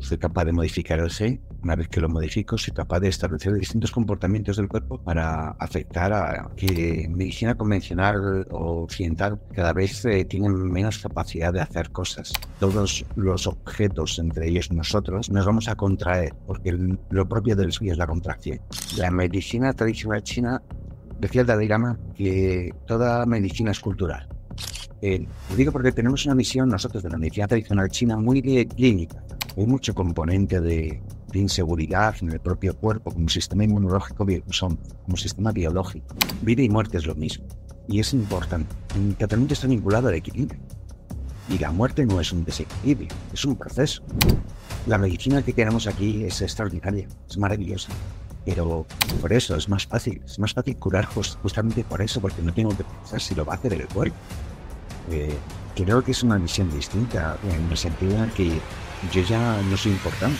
soy capaz de modificar el gen, una vez que lo modifico, soy capaz de establecer distintos comportamientos del cuerpo para afectar a que medicina convencional o occidental cada vez eh, tienen menos capacidad de hacer cosas. Todos los objetos, entre ellos nosotros, nos vamos a contraer, porque lo propio del suyo es la contracción. La medicina tradicional china decía el Dalai que toda medicina es cultural. Eh, lo digo porque tenemos una visión nosotros de la medicina tradicional china muy clínica. Hay mucho componente de, inseguridad en el propio cuerpo, como sistema inmunológico, son, como sistema biológico. Vida y muerte es lo mismo. Y es importante. El tratamiento está vinculado al equilibrio. Y la muerte no es un desequilibrio, es un proceso. La medicina que tenemos aquí es extraordinaria, es maravillosa. Pero por eso es más fácil, es más fácil curar justamente por eso, porque no tengo que pensar si lo va a hacer el cuerpo. Eh, creo que es una visión distinta, en el sentido en que yo ya no soy importante.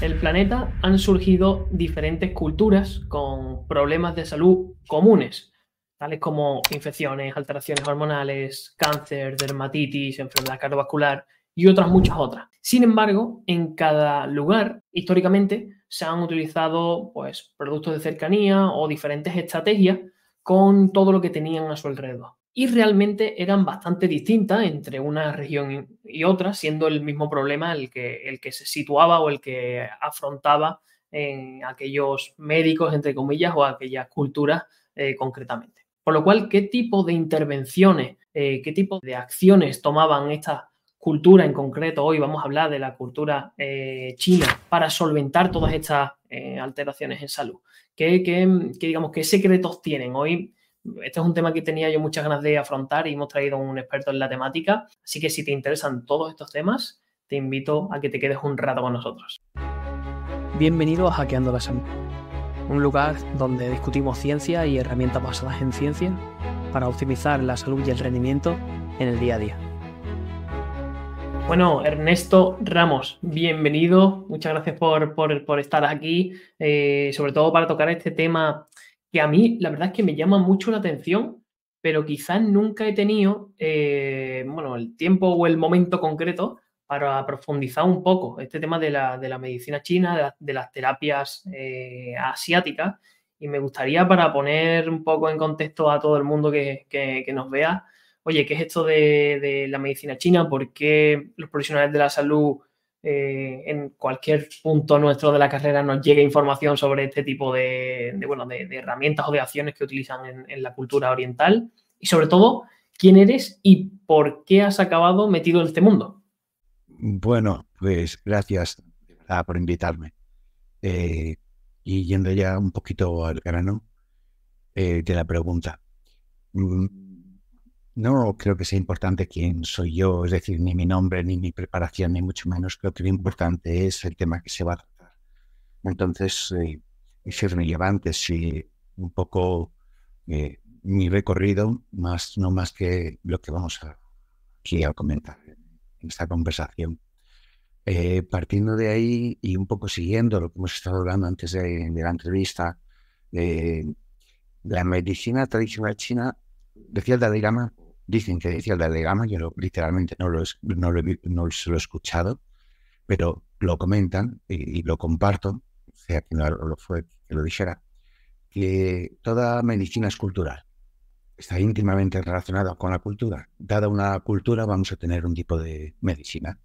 El planeta han surgido diferentes culturas con problemas de salud comunes, tales como infecciones, alteraciones hormonales, cáncer, dermatitis, enfermedad cardiovascular y otras muchas otras. Sin embargo, en cada lugar, históricamente, se han utilizado pues, productos de cercanía o diferentes estrategias con todo lo que tenían a su alrededor. Y realmente eran bastante distintas entre una región y otra, siendo el mismo problema el que, el que se situaba o el que afrontaba en aquellos médicos, entre comillas, o aquellas culturas eh, concretamente. Por lo cual, ¿qué tipo de intervenciones, eh, qué tipo de acciones tomaban estas cultura en concreto, hoy vamos a hablar de la cultura eh, china para solventar todas estas alteraciones en salud. ¿Qué, digamos, ¿Qué secretos tienen? Hoy, este es un tema que tenía yo muchas ganas de afrontar y hemos traído un experto en la temática, así que si te interesan todos estos temas, te invito a que te quedes un rato con nosotros. Bienvenido a Hackeando la Salud, un lugar donde discutimos ciencia y herramientas basadas en ciencia para optimizar la salud y el rendimiento en el día a día. Bueno, Ernesto Ramos, bienvenido. Muchas gracias por, estar aquí, eh, sobre todo para tocar este tema que a mí la verdad es que me llama mucho la atención, pero quizás nunca he tenido eh, bueno, el tiempo o el momento concreto para profundizar un poco este tema de la, medicina china, de, las terapias eh, asiáticas. Y me gustaría, para poner un poco en contexto a todo el mundo que, que nos vea, oye, ¿qué es esto de, la medicina china? ¿Por qué los profesionales de la salud eh, en cualquier punto nuestro de la carrera nos llega información sobre este tipo de, bueno, de, herramientas o de acciones que utilizan en, la cultura oriental? Y sobre todo, ¿quién eres y por qué has acabado metido en este mundo? Bueno, pues gracias por invitarme. Eh, y yendo ya un poquito al grano eh, de la pregunta. Mm, no creo que sea importante quién soy yo, es decir, ni mi nombre, ni mi preparación, ni mucho menos. Creo que lo importante es el tema que se va a tratar. Entonces, eh, es relevante si un poco eh, mi recorrido, más no más que lo que vamos a, aquí a comentar en esta conversación. Eh, partiendo de ahí y un poco siguiendo lo que hemos estado hablando antes de, la entrevista, eh, la medicina tradicional china, decía el Dalai Lama, dicen que decía el Dalai yo literalmente no lo, no, lo, no lo he escuchado, pero lo comentan y, lo comparto, o sea que no lo fue que lo dijera, que toda medicina es cultural, está íntimamente relacionada con la cultura. Dada una cultura vamos a tener un tipo de medicina.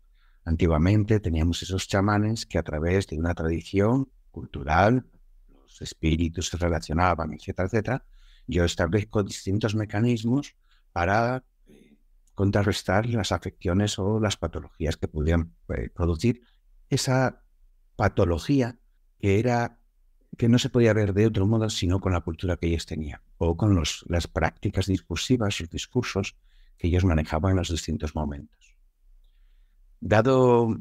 Antiguamente teníamos esos chamanes que a través de una tradición cultural, los espíritus se relacionaban, etcétera, etcétera. Yo establezco distintos mecanismos para contrarrestar las afecciones o las patologías que pudieran eh, producir esa patología que era que no se podía ver de otro modo sino con la cultura que ellos tenían o con los, las prácticas discursivas y discursos que ellos manejaban en los distintos momentos. Dado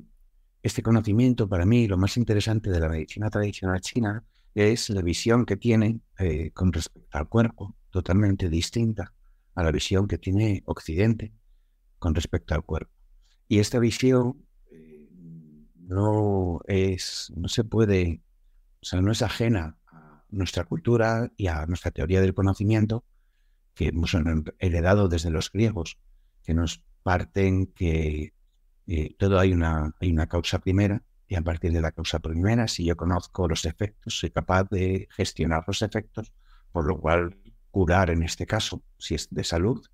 este conocimiento, para mí lo más interesante de la medicina tradicional china es la visión que tiene eh, con respecto al cuerpo, totalmente distinta a la visión que tiene Occidente con respecto al cuerpo. Y esta visión eh, no es, no se puede, o sea, no es ajena a nuestra cultura y a nuestra teoría del conocimiento que hemos heredado desde los griegos, que nos parten que eh, todo hay una, hay una causa primera Y a partir de la causa primera, si yo conozco los efectos, soy capaz de gestionar los efectos, por lo cual curar en este caso, si es de salud,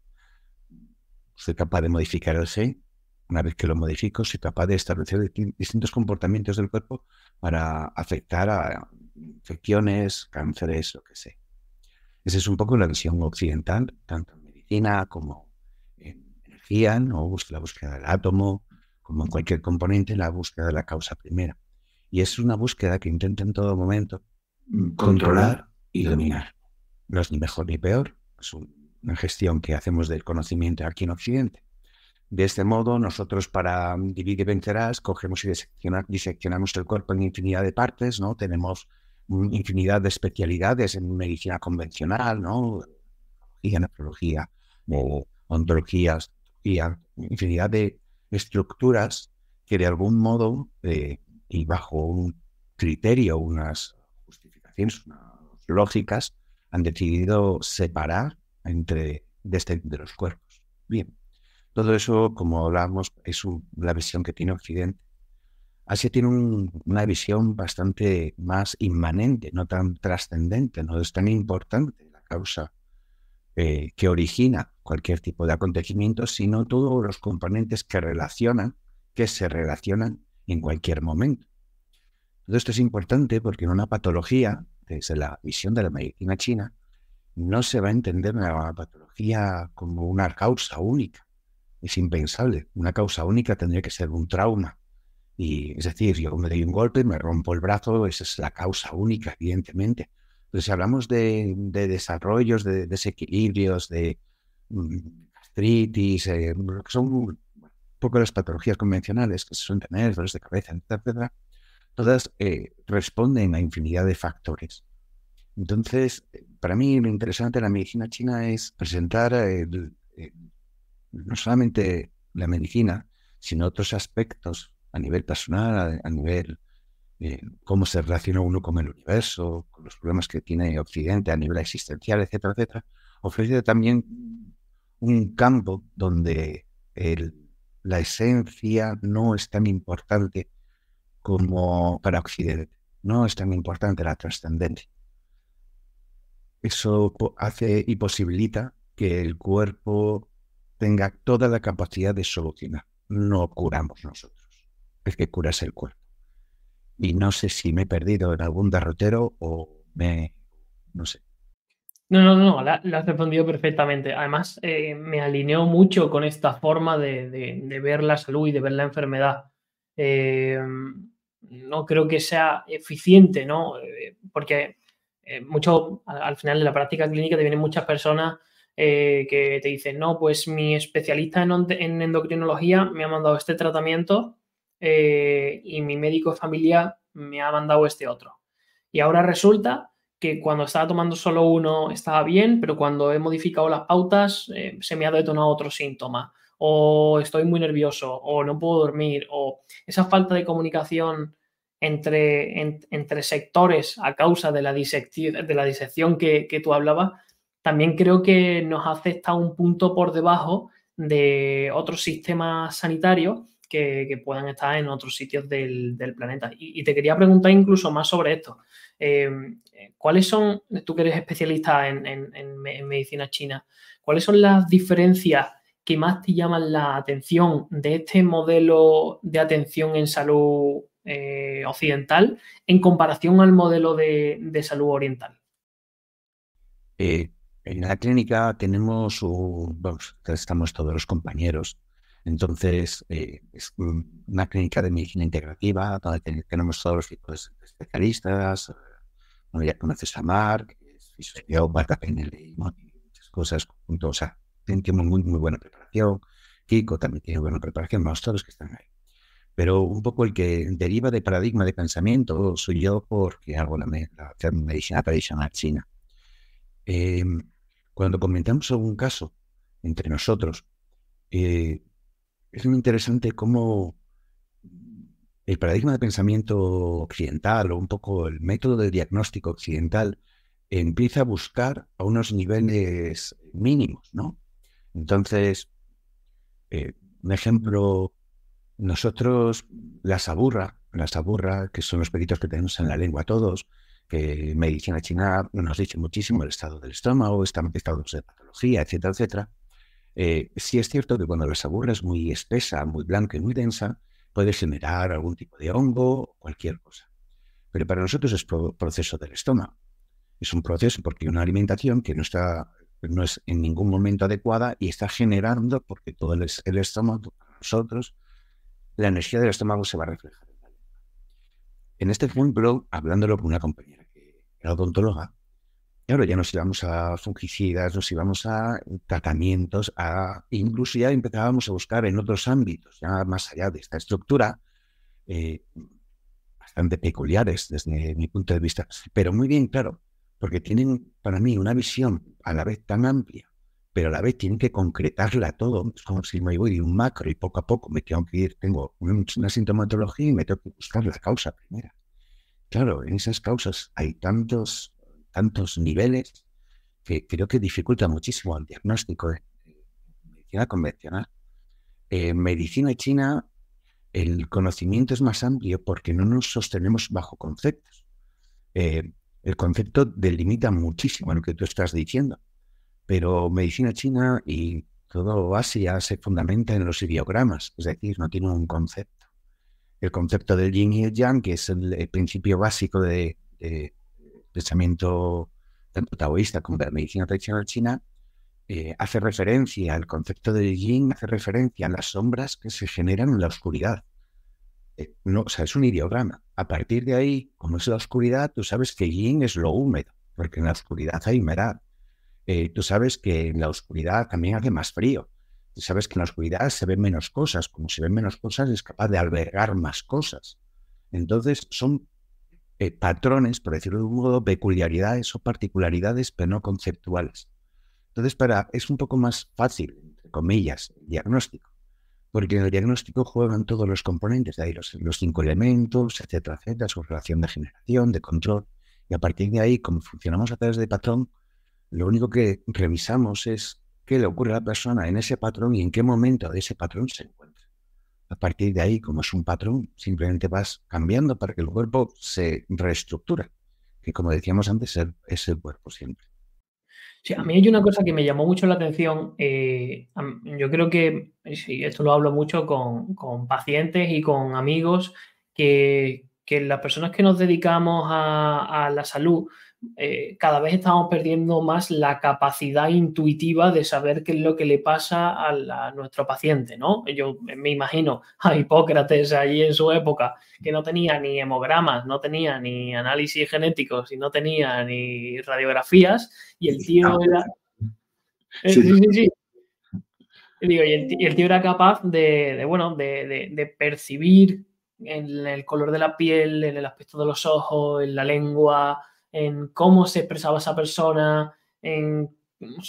soy capaz de modificar el SEI. Una vez que lo modifico, soy capaz de establecer distintos comportamientos del cuerpo para afectar a infecciones, cánceres, lo que sea. Esa es un poco la visión occidental, tanto en medicina como en energía, ¿no? la búsqueda del átomo, como en cualquier componente, la búsqueda de la causa primera. Y es una búsqueda que intenta en todo momento controlar y dominar. No es ni mejor ni peor, es una gestión que hacemos del conocimiento aquí en Occidente. De este modo, nosotros para dividir y vencerás, cogemos y diseccionamos el cuerpo en infinidad de partes, ¿no? Tenemos infinidad de especialidades en medicina convencional, ¿no? Y nefrología, o ontología, infinidad de estructuras que de algún modo eh, y bajo un criterio, unas justificaciones unas lógicas, han decidido separar entre este, de los cuerpos. Bien, todo eso, como hablamos, es la visión que tiene Occidente. Asia tiene una visión bastante más inmanente, no tan trascendente, no es tan importante la causa eh, que origina cualquier tipo de acontecimiento, sino todos los componentes que relacionan, que se relacionan en cualquier momento. Todo esto es importante porque en una patología, desde la visión de la medicina china, no se va a entender la patología como una causa única. Es impensable. Una causa única tendría que ser un trauma. Y es decir, yo me doy un golpe, me rompo el brazo, esa es la causa única, evidentemente. Pero si hablamos de, desarrollos, de desequilibrios, de mm, gastritis, eh, son un poco las patologías convencionales que se suelen tener, dolores de cabeza, etcétera, todas eh, responden a infinidad de factores. Entonces, para mí lo interesante de la medicina china es presentar no solamente la medicina, sino otros aspectos a nivel personal, a, nivel eh, cómo se relaciona uno con el universo, con los problemas que tiene Occidente a nivel existencial, etcétera, etcétera, ofrece también un campo donde la esencia no es tan importante como para Occidente, no es tan importante la trascendencia. Eso hace y posibilita que el cuerpo tenga toda la capacidad de solucionar. No curamos nosotros, es que curas el cuerpo. Y no sé si me he perdido en algún derrotero o me... no sé. No, no, no, lo has respondido perfectamente. Además, eh, me alineó mucho con esta forma de, ver la salud y de ver la enfermedad. Eh, no creo que sea eficiente, ¿no? Eh, porque eh, mucho, al, final de la práctica clínica te vienen muchas personas eh, que te dicen, no, pues mi especialista en, endocrinología me ha mandado este tratamiento y mi médico familiar me ha mandado este otro. Y ahora resulta que cuando estaba tomando solo uno estaba bien, pero cuando he modificado las pautas se me ha detonado otro síntoma, o estoy muy nervioso, o no puedo dormir, o esa falta de comunicación entre, entre sectores a causa de la, de la disección que, que, tú hablabas, también creo que nos hace estar un punto por debajo de otros sistemas sanitarios que, que puedan estar en otros sitios del, del planeta. Y, te quería preguntar incluso más sobre esto. Em, ¿Cuáles son, tú que eres especialista en, en medicina china, cuáles son las diferencias que más te llaman la atención de este modelo de atención en salud eh, occidental en comparación al modelo de, salud oriental? Eh, en la clínica tenemos, estamos todos los compañeros, entonces eh, es una clínica de medicina integrativa donde tenemos todos los tipos de especialistas, ya conoces a Mark, es fisiopata, muchas cosas, o sea, tenemos muy, muy buena preparación, Kiko también tiene buena preparación, más todos los que están ahí pero un poco el que deriva de paradigma de pensamiento soy yo porque hago la, medicina tradicional china. Em, cuando comentamos algún caso entre nosotros, eh, es muy interesante cómo el paradigma de pensamiento occidental o un poco el método de diagnóstico occidental empieza a buscar a unos niveles mínimos, ¿no? Entonces, eh, un ejemplo nosotros, la saburra, las aburra, que son los peritos que tenemos en la lengua todos, que medicina china nos dice muchísimo el estado del estómago, estados de patología, etcétera, etcétera. Eh, sí es cierto que cuando la saburra es muy espesa, muy blanca y muy densa, puede generar algún tipo de hongo o cualquier cosa. Pero para nosotros es proceso del estómago. Es un proceso porque una alimentación que no está no es en ningún momento adecuada y está generando, porque todo el, el estómago, nosotros, la energía del estómago se va a reflejar. En este ejemplo, hablándolo con una compañera que era odontóloga, Claro, ya nos íbamos a fungicidas, nos íbamos a tratamientos, a, incluso ya empezábamos a buscar en otros ámbitos, ya más allá de esta estructura, eh, bastante peculiares desde mi punto de vista, pero muy bien, claro, porque tienen para mí una visión a la vez tan amplia, pero a la vez tienen que concretarla todo. Es como si me voy de un macro y poco a poco me tengo que ir, tengo una sintomatología y me tengo que buscar la causa primera. Claro, en esas causas hay tantos tantos niveles que creo que dificulta muchísimo el diagnóstico de, medicina convencional. En medicina china el conocimiento es más amplio porque no nos sostenemos bajo conceptos. Eh, el concepto delimita muchísimo lo que tú estás diciendo, pero medicina china y todo Asia se fundamenta en los ideogramas, es decir, no tiene un concepto. El concepto del yin y el yang, que es el, principio básico de, pensamiento tanto taoísta como de la medicina tradicional china, eh, hace referencia al concepto de yin, hace referencia a las sombras que se generan en la oscuridad. Eh, no, o sea, es un ideograma. A partir de ahí, como es la oscuridad, tú sabes que yin es lo húmedo, porque en la oscuridad hay humedad. Eh, tú sabes que en la oscuridad también hace más frío. Tú sabes que en la oscuridad se ven menos cosas. Como se ven menos cosas, es capaz de albergar más cosas. Entonces, son eh, patrones, por decirlo de un modo, peculiaridades o particularidades, pero no conceptuales. Entonces, para, es un poco más fácil, entre comillas, el diagnóstico, porque en el diagnóstico juegan todos los componentes, de ahí los, cinco elementos, etcétera, etcétera, su relación de generación, de control, y a partir de ahí, como funcionamos a través de patrón, lo único que revisamos es qué le ocurre a la persona en ese patrón y en qué momento de ese patrón se encuentra a partir de ahí, como es un patrón, simplemente vas cambiando para que el cuerpo se reestructure, que como decíamos antes, es el cuerpo siempre. Sí, a mí hay una cosa que me llamó mucho la atención. Eh, yo creo que, sí, esto lo hablo mucho con, pacientes y con amigos, que, las personas que nos dedicamos a la salud, eh, cada vez estamos perdiendo más la capacidad intuitiva de saber qué es lo que le pasa a, nuestro paciente, ¿no? Yo me imagino a Hipócrates allí en su época, que no tenía ni hemogramas, no tenía ni análisis genéticos y no tenía ni radiografías, y el tío era... Eh, sí, sí, sí. Y, el, tío era capaz de, bueno, de, percibir en el color de la piel, en el aspecto de los ojos, en la lengua, en cómo se expresaba esa persona, en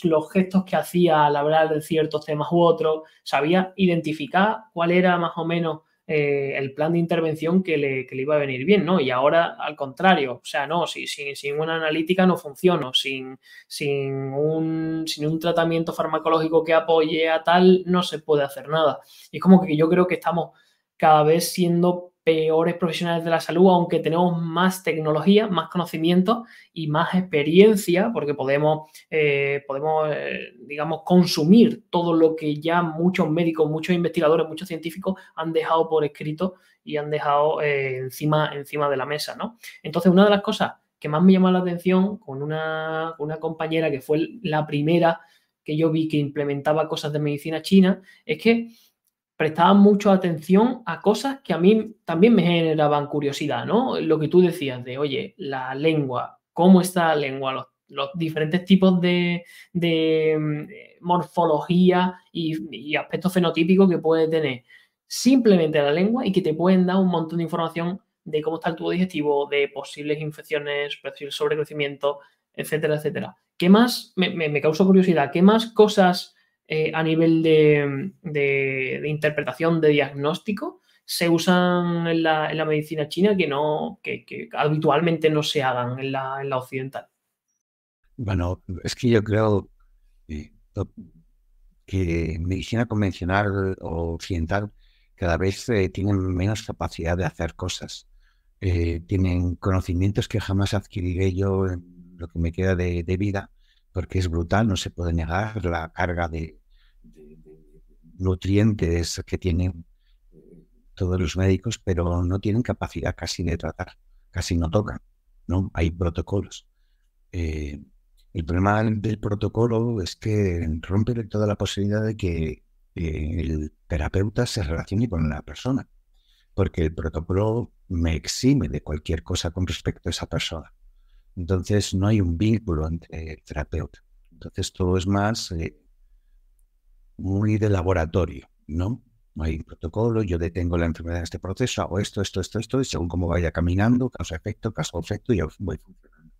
los gestos que hacía al hablar de ciertos temas u otros, sabía identificar cuál era más o menos eh, el plan de intervención que le, iba a venir bien, ¿no? Y ahora al contrario, o sea, no, si, sin una analítica no funciona, sin, sin, un, sin un tratamiento farmacológico que apoye a tal, no se puede hacer nada. Y es como que yo creo que estamos cada vez siendo peores profesionales de la salud, aunque tenemos más tecnología, más conocimiento y más experiencia, porque podemos, eh, podemos eh, digamos, consumir todo lo que ya muchos médicos, muchos investigadores, muchos científicos han dejado por escrito y han dejado eh, encima, encima de la mesa, ¿no? Entonces, una de las cosas que más me llamó la atención con una, una compañera que fue la primera que yo vi que implementaba cosas de medicina china, es que prestaban mucho atención a cosas que a mí también me generaban curiosidad, ¿no? Lo que tú decías de, oye, la lengua, cómo está la lengua, los, diferentes tipos de, mm, morfología y, aspectos fenotípicos que puede tener simplemente la lengua y que te pueden dar un montón de información de cómo está el tubo digestivo, de posibles infecciones, posibles sobrecrecimiento, etcétera, etcétera. ¿Qué más? Me, me, me causó curiosidad. ¿Qué más cosas eh, a nivel de, interpretación, de diagnóstico, se usan en la, medicina china que, no, que, habitualmente no se hagan en la, en la occidental. Bueno, es que yo creo que medicina convencional o occidental cada vez eh, tienen menos capacidad de hacer cosas. Eh, tienen conocimientos que jamás adquiriré yo en lo que me queda de, vida, porque es brutal, no se puede negar la carga de, nutrientes que tienen eh, todos los médicos, pero no tienen capacidad casi de tratar, casi no tocan, ¿no? Hay protocolos. el problema del protocolo es que rompe toda la posibilidad de que el terapeuta se relacione con la persona, porque el protocolo me exime de cualquier cosa con respecto a esa persona. Entonces no hay un vínculo entre el terapeuta. Entonces todo es más eh, muy de laboratorio, ¿no? Hay protocolo, yo detengo la enfermedad en este proceso, hago esto, esto, esto, esto, y según cómo vaya caminando, causa-efecto, causa-efecto, y voy funcionando.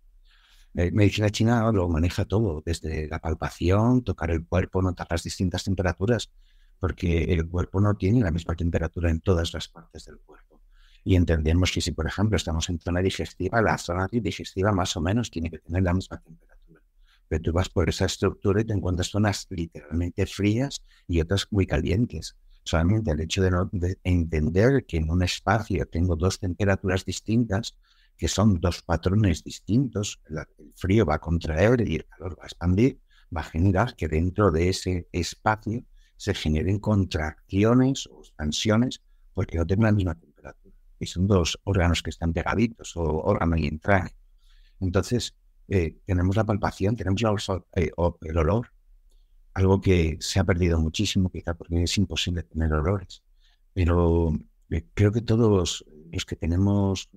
Eh, medicina china lo maneja todo, desde la palpación, tocar el cuerpo, notar las distintas temperaturas porque el cuerpo no tiene la misma temperatura en todas las partes del cuerpo. Y entendemos que si, por ejemplo, estamos en zona digestiva, la zona digestiva más o menos tiene que tener la misma temperatura. Pero tú vas por esa estructura y te encuentras zonas literalmente frías y otras muy calientes. Solamente el hecho de, entender que en un espacio tengo dos temperaturas distintas, que son dos patrones distintos, el frío va a contraer y el calor va a expandir, va a generar que dentro de ese espacio se generen contracciones o expansiones porque no tienen la misma temperatura. Y son dos órganos que están pegaditos, o órgano y entraña. Entonces, eh, tenemos la palpación, tenemos eh, el olor, algo que se ha perdido muchísimo, quizá porque es imposible tener olores. Pero eh, creo que todos los que tenemos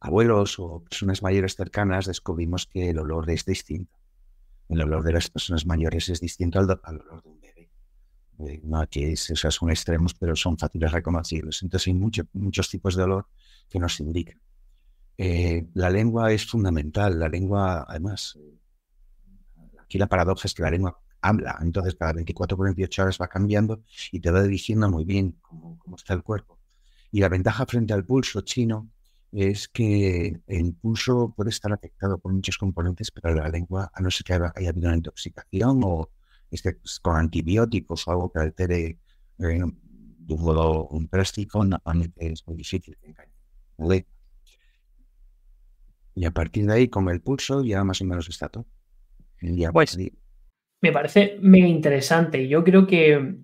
abuelos o personas mayores cercanas descubrimos que el olor es distinto. El olor de las personas mayores es distinto al, olor de un bebé. No que esos son extremos, pero son fáciles reconocibles. Entonces hay muchos tipos de olor que nos indican. Eh, la lengua es fundamental. La lengua, además, aquí la paradoja es que la lengua habla, entonces cada 24 por 28 horas va cambiando y te va diciendo muy bien cómo, está el cuerpo. Y la ventaja frente al pulso chino es que el pulso puede estar afectado por muchos componentes, pero la lengua, a no ser que haya habido una intoxicación o este, con antibióticos o algo que altere eh, de un modo un plástico, normalmente es muy difícil ¿vale? Y a partir de ahí, con el pulso, ya más o menos está todo. pues, me parece mega interesante. Yo creo que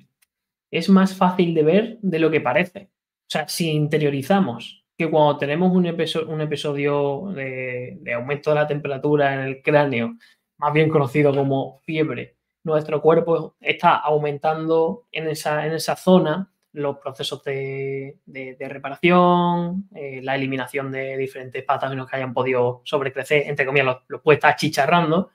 es más fácil de ver de lo que parece. O sea, si interiorizamos que cuando tenemos un, un episodio de, de, aumento de la temperatura en el cráneo, más bien conocido como fiebre, nuestro cuerpo está aumentando en esa, en esa zona los procesos de, reparación, eh, la eliminación de diferentes patógenos que hayan podido sobrecrecer, entre comillas, los, puede estar chicharrando.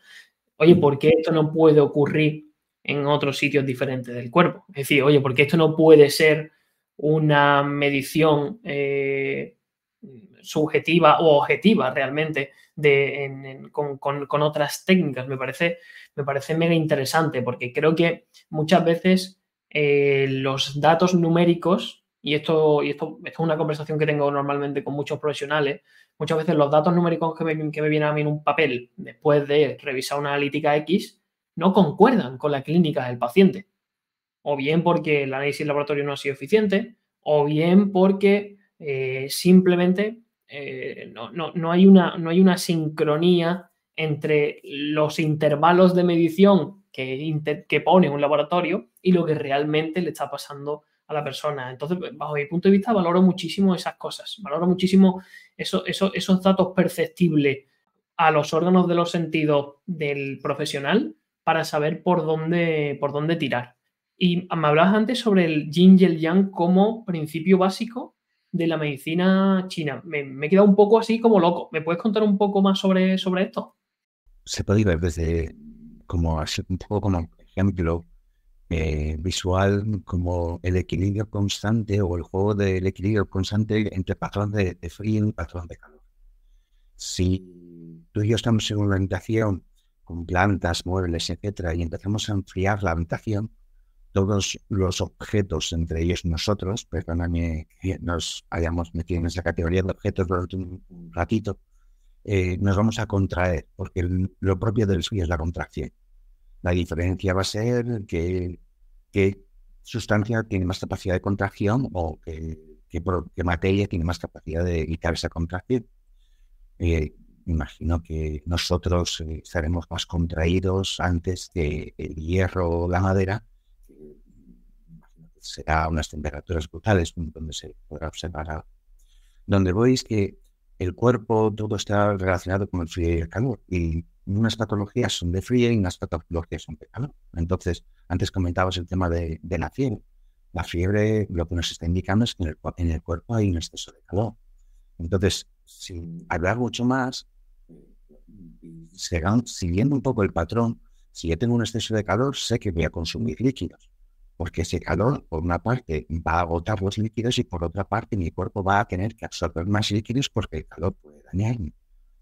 Oye, ¿por qué esto no puede ocurrir en otros sitios diferentes del cuerpo? Es decir, oye, ¿por qué esto no puede ser una medición eh, subjetiva o objetiva realmente de, con, otras técnicas. Me parece, me parece mega interesante porque creo que muchas veces eh, los datos numéricos, y esto, y esto, es una conversación que tengo normalmente con muchos profesionales, muchas veces los datos numéricos que me, que me vienen a mí en un papel después de revisar una analítica X no concuerdan con la clínica del paciente. O bien porque el análisis laboratorio no ha sido eficiente, o bien porque eh, simplemente eh, no, hay una, no hay una sincronía entre los intervalos de medición que, que pone un laboratorio y lo que realmente le está pasando a la persona. Entonces, bajo mi punto de vista, valoro muchísimo esas cosas, valoro muchísimo eso, esos datos perceptibles a los órganos de los sentidos del profesional para saber por dónde, por dónde tirar. Y me hablabas antes sobre el yin y el yang como principio básico de la medicina china. Me, he quedado un poco así como loco. ¿Me puedes contar un poco más sobre, sobre esto? Se puede ver desde como un poco como ejemplo eh, visual como el equilibrio constante o el juego del equilibrio constante entre patrón de, frío y patrón de calor. Si tú y yo estamos en una habitación con plantas, muebles, etcétera, y empezamos a enfriar la habitación, todos los objetos, entre ellos nosotros, perdóname que nos hayamos metido en esa categoría de objetos durante un ratito, eh, nos vamos a contraer, porque lo propio del suyo es la contracción. La diferencia va a ser que, que sustancia tiene más capacidad de contracción o qué, materia tiene más capacidad de evitar esa contracción. Eh, imagino que nosotros eh, estaremos más contraídos antes que el hierro o la madera. será unas temperaturas brutales donde se podrá observar. Donde voy es que el cuerpo todo está relacionado con el frío y el calor. Y unas patologías son de frío y unas patologías son de calor. Entonces, antes comentabas el tema de, la fiebre. La fiebre lo que nos está indicando es que en el, en el cuerpo hay un exceso de calor. Entonces, sin hablar mucho más, siguiendo un poco el patrón, si yo tengo un exceso de calor, sé que voy a consumir líquidos, porque ese calor, por una parte, va a agotar los líquidos y por otra parte, mi cuerpo va a tener que absorber más líquidos porque el calor puede dañarme.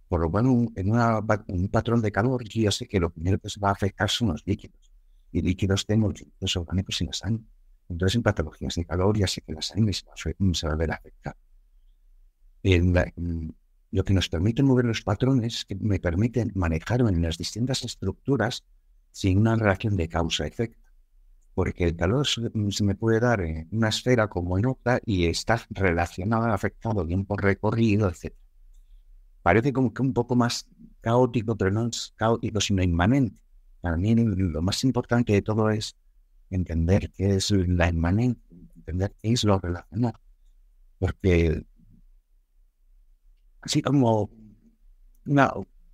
Por lo cual, en un patrón de calor, yo sé que lo primero que se va a afectar son los líquidos. Y líquidos tengo los líquidos orgánicos en la sangre. Entonces, en patologías de calor, ya sé que la sangre se va a, ver afectada. Lo que nos permite mover los patrones, que me permiten manejarme en las distintas estructuras sin una relación de causa-efecto. Porque el calor se me puede dar en una esfera como en otra y está relacionado, afectado bien por recorrido, etc. Parece como que un poco más caótico, pero no es caótico, sino inmanente. Para mí lo más importante de todo es entender qué es la inmanente, entender qué es lo relacionado. Porque así como una,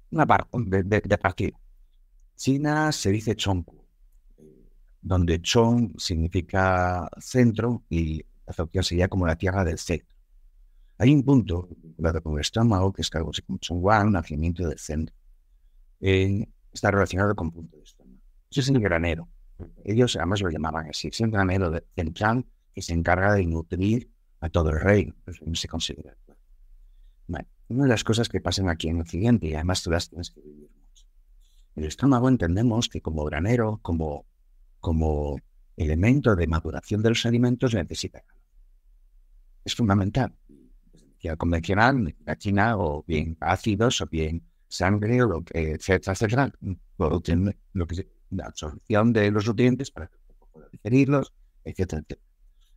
una parte de, de, partido. China se dice Chongku, donde Chong significa centro y Azokia sería como la tierra del centro. Hay un punto vinculado con el estómago, que es algo como Chongguan, nacimiento del centro. Eh, está relacionado con punto de estómago. Eso es el granero. Ellos además lo llamaban así. Es el granero central que se encarga de nutrir a todo el reino. no se considera. Bueno, una de las cosas que pasan aquí en Occidente, y además tú las tienes que vivir El estómago entendemos que como granero, como, como elemento de maduración de los alimentos, necesita calor. Es fundamental. Convencional, la china, o bien ácidos, o bien sangre, o lo que, etcétera, etcétera, lo que, la absorción de los nutrientes para que pueda digerirlos, etcétera, etcétera.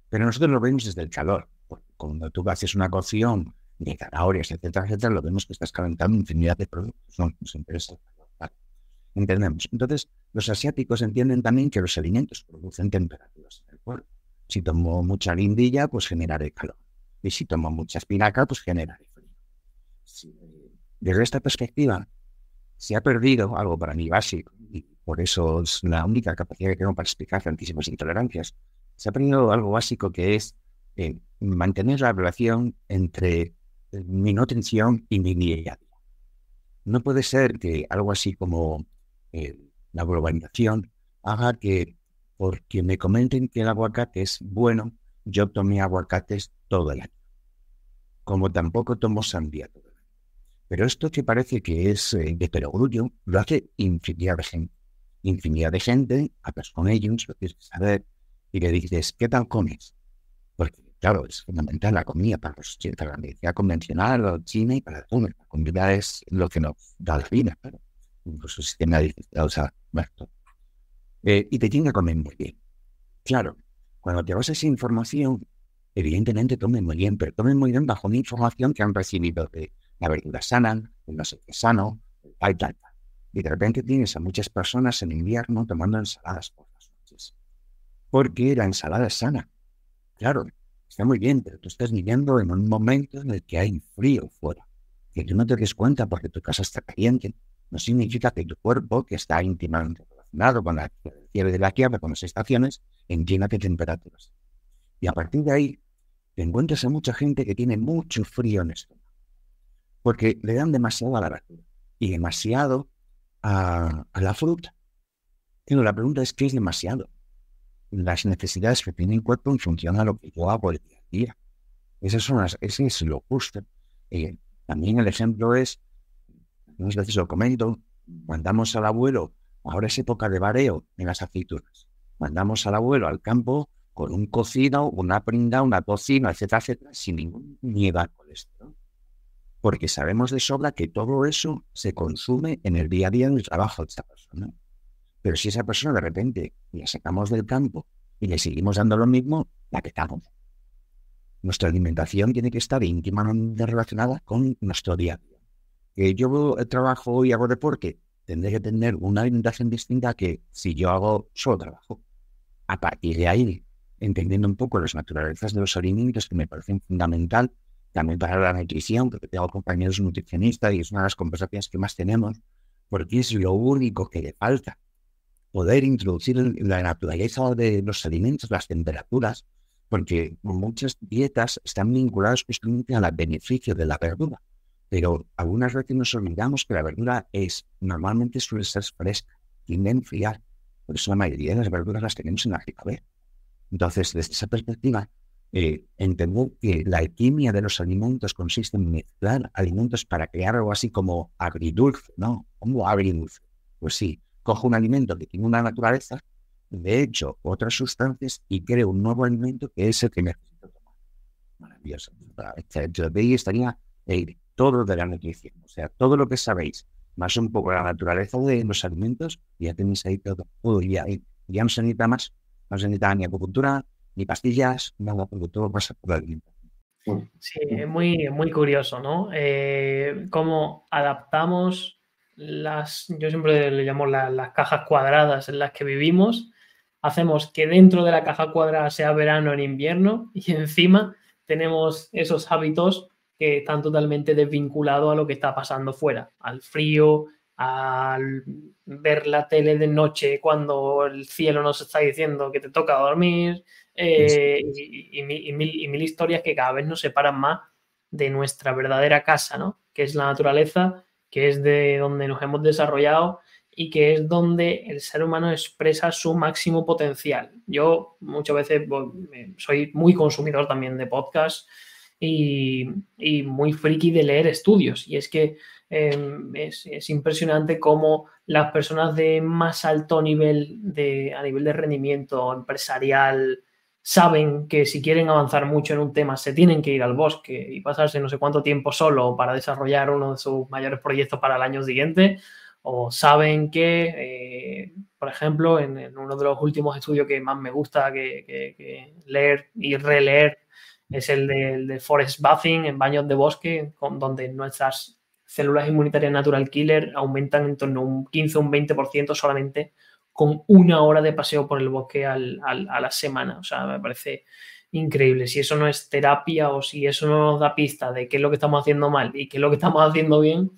Pero nosotros lo vemos desde el calor. Cuando tú haces una cocción de zanahorias, etcétera, etcétera, lo vemos que estás calentando infinidad de productos. No nos interesa. Entendemos. Entonces, los asiáticos entienden también que los alimentos producen temperaturas en el cuerpo. Si tomo mucha lindilla, pues generaré calor. Y si tomo mucha espinaca, pues generaré frío. desde esta perspectiva, se ha perdido algo para mí básico, y por eso es la única capacidad que tengo para explicar tantísimas intolerancias. Se ha perdido algo básico que es eh, mantener la relación entre mi nutrición y mi día No puede ser que algo así como eh, la globalización haga que porque me comenten que el aguacate es bueno, yo tome aguacates todo el año. Como tampoco tomo sandía. Pero esto que parece que es eh, de perogrullo, lo hace infinidad de gente. Infinidad de gente, hablas con ellos, lo que saber, y le dices, ¿qué tal comes? Porque claro, es fundamental la comida para, los, para la medicina convencional o china y para todo. La comida es lo que nos da la vida, claro. Incluso el sistema o sea, eh, y te tiene que comer muy bien. Claro, cuando te vas esa información, evidentemente tomen muy bien, pero tomen muy bien bajo una información que han recibido de la verdura sana, el no sé qué sano, tal, tal. Y de repente tienes a muchas personas en invierno tomando ensaladas por las noches. Porque la ensalada es sana. Claro, Está muy bien, pero tú estás viviendo en un momento en el que hay frío fuera. Que tú no te des cuenta porque tu casa está caliente. No significa que tu cuerpo, que está íntimamente relacionado con la fiebre de la tierra, con las estaciones, entienda qué temperaturas. Y a partir de ahí, te encuentras a mucha gente que tiene mucho frío en esto. Porque le dan demasiado a la verdura y demasiado a, la fruta. Pero la pregunta es, ¿qué es demasiado? las necesidades que tiene el cuerpo en función a lo que yo hago el día a día. Esas ese es lo justo. Eh, también el ejemplo es, muchas veces lo comento, mandamos al abuelo, ahora es época de bareo en las aceitunas, mandamos al abuelo al campo con un cocido, una prenda, una cocina, etcétera, etcétera, sin ningún miedo al colesterol. Porque sabemos de sobra que todo eso se consume en el día a día del trabajo de esta persona. Pero si esa persona de repente la sacamos del campo y le seguimos dando lo mismo, la que estamos. Nuestra alimentación tiene que estar íntimamente relacionada con nuestro día a día. Que yo trabajo y hago deporte, tendré que tener una alimentación distinta que si yo hago solo trabajo. A partir de ahí, entendiendo un poco las naturalezas de los alimentos que me parecen fundamental también para la nutrición, porque tengo compañeros nutricionistas y es una de las conversaciones que más tenemos, porque es lo único que le falta poder introducir la naturaleza de los alimentos, las temperaturas, porque muchas dietas están vinculadas justamente al beneficio de la verdura. Pero algunas veces nos olvidamos que la verdura es, normalmente suele ser fresca, tiende a enfriar. Por eso la mayoría de las verduras las tenemos en la B. Entonces, desde esa perspectiva, eh, que la alquimia de los alimentos consiste en mezclar alimentos para crear algo así como agridulce, ¿no? ¿Cómo agridulce? Pues sí, cojo un alimento que tiene una naturaleza, de hecho otras sustancias y creo un nuevo alimento que es el que necesito tomar. Maravilloso. De ahí estaría eh, todo de la nutrición, o sea, todo lo que sabéis, más un poco la naturaleza de los alimentos, ya tenéis ahí todo. ya, ya no se necesita más, no se necesita ni acupuntura, ni pastillas, nada, porque todo pasa por la alimentación. Sí, es muy, muy curioso, ¿no? Eh, cómo adaptamos las, yo siempre le llamo las cajas cuadradas en las que vivimos, hacemos que dentro de la caja cuadrada sea verano en invierno y encima tenemos esos hábitos que están totalmente desvinculados a lo que está pasando fuera, al frío, al ver la tele de noche cuando el cielo nos está diciendo que te toca dormir eh, y, mil, historias que cada vez nos separan más de nuestra verdadera casa, ¿no? Que es la naturaleza que es de donde nos hemos desarrollado y que es donde el ser humano expresa su máximo potencial. Yo muchas veces pues, soy muy consumidor también de podcasts y, muy friki de leer estudios. Y es que em, es, impresionante cómo las personas de más alto nivel de, a nivel de rendimiento empresarial, saben que si quieren avanzar mucho en un tema se tienen que ir al bosque y pasarse no sé cuánto tiempo solo para desarrollar uno de sus mayores proyectos para el año siguiente, o saben que, eh, por ejemplo, en, uno de los últimos estudios que más me gusta que, leer y releer es el de, forest bathing en baños de bosque, con, donde nuestras células inmunitarias natural killer aumentan en torno a un 15 o un 20% solamente con una hora de paseo por el bosque a la semana. O sea, me parece increíble. Si eso no es terapia o si eso no nos da pista de qué es lo que estamos haciendo mal y qué es lo que estamos haciendo bien,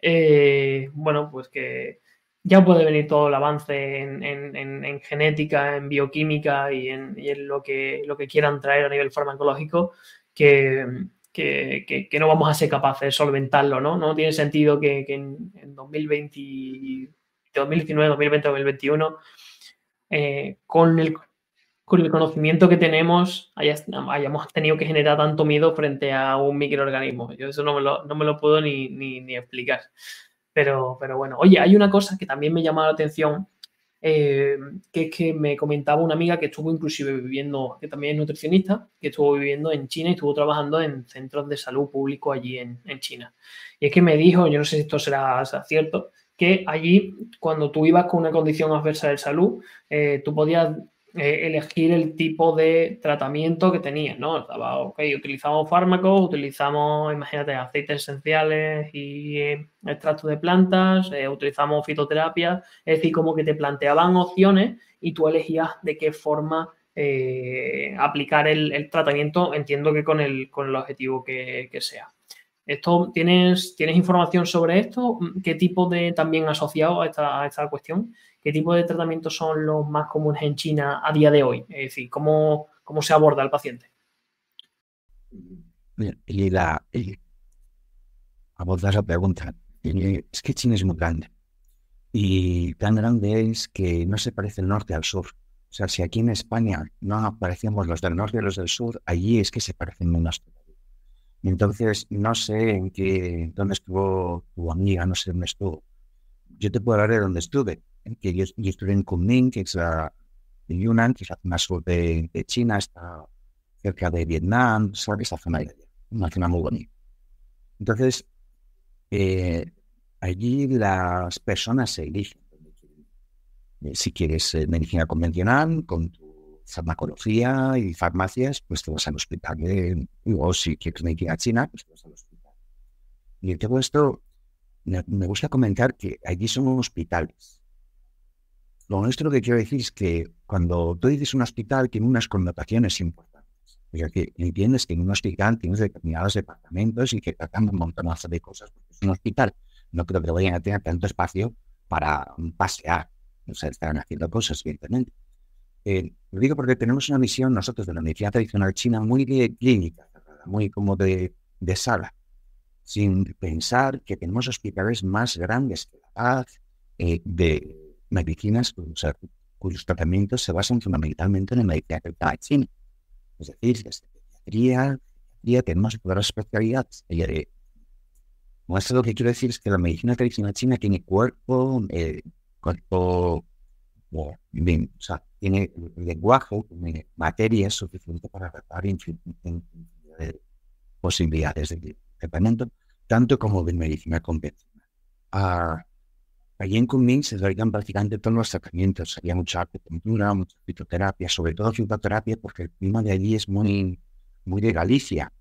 eh, bueno, pues que ya puede venir todo el avance en, genética, en bioquímica y, en, lo, que, lo que quieran traer a nivel farmacológico, que, que, no vamos a ser capaces de solventarlo, ¿no? No tiene sentido que, en, 2020 2019, 2020, 2021, con, el, con el conocimiento que tenemos, hayamos tenido que generar tanto miedo frente a un microorganismo. Yo eso no me lo, no me lo puedo ni, ni, explicar. Pero, pero bueno, oye, hay una cosa que también me llama la atención, eh, que es que me comentaba una amiga que estuvo inclusive viviendo, que también es nutricionista, que estuvo viviendo en China y estuvo trabajando en centros de salud público allí en, China. Y es que me dijo, yo no sé si esto será, será cierto, que allí, cuando tú ibas con una condición adversa de salud, eh, tú podías eh, elegir el tipo de tratamiento que tenías, ¿no? Estaba, ok, utilizamos fármacos, utilizamos, imagínate, aceites esenciales y eh, extractos de plantas, utilizamos fitoterapia, es decir, como que te planteaban opciones y tú elegías de qué forma aplicar el, tratamiento, entiendo que con el, con el objetivo que sea. Esto, ¿tienes, ¿Tienes información sobre esto? ¿Qué tipo de, también asociado a esta, a esta cuestión, qué tipo de tratamientos son los más comunes en China a día de hoy? Es decir, ¿cómo, cómo se aborda el paciente? Y la, y, abordar la pregunta. Es que China es muy grande. Y tan grande es que no se parece el norte al sur. O sea, si aquí en España no aparecemos los del norte y los del sur, allí es que se parecen menos. Entonces, no sé en qué, dónde estuvo tu amiga, no sé dónde estuvo. Yo te puedo hablar de dónde estuve. Que yo, estuve en Kunming, que es la de Yunnan, que es la zona sur de, China, está cerca de Vietnam, ¿sabes? Esa zona de una zona muy bonita. Entonces, eh, allí las personas se eligen. Si quieres eh, medicina convencional, con tu farmacología y farmacias, pues te vas al hospital. De, o si quieres medicina china, pues te vas al hospital. Y en todo esto, me, gusta comentar que allí son hospitales. Lo nuestro que quiero decir es que cuando tú dices un hospital, tiene unas connotaciones importantes. O que entiendes que en un hospital tienes determinados departamentos y que tratan un montonazo de cosas porque es un hospital. No creo que vayan a tener tanto espacio para pasear. O sea, estarán haciendo cosas, evidentemente. Eh, lo digo porque tenemos una misión nosotros de la medicina tradicional china muy de clínica, muy como de, de sala, sin pensar que tenemos hospitales más grandes que la paz, eh, de medicinas cuyos tratamientos se basan fundamentalmente en la medicina tradicional china. Es decir, desde pediatría, pediatría tenemos las especialidades. Esto lo que quiero decir es que la medicina tradicional china tiene cuerpo, eh, cuerpo, o sea, tiene lenguaje, tiene materia suficiente para tratar posibilidades de tratamiento, tanto como de medicina convencional. Ah, allí en Kunming se dedican prácticamente todos los tratamientos. Había mucha acupuntura, mucha fitoterapia, sobre todo fitoterapia, porque el clima de allí es muy, muy de Galicia,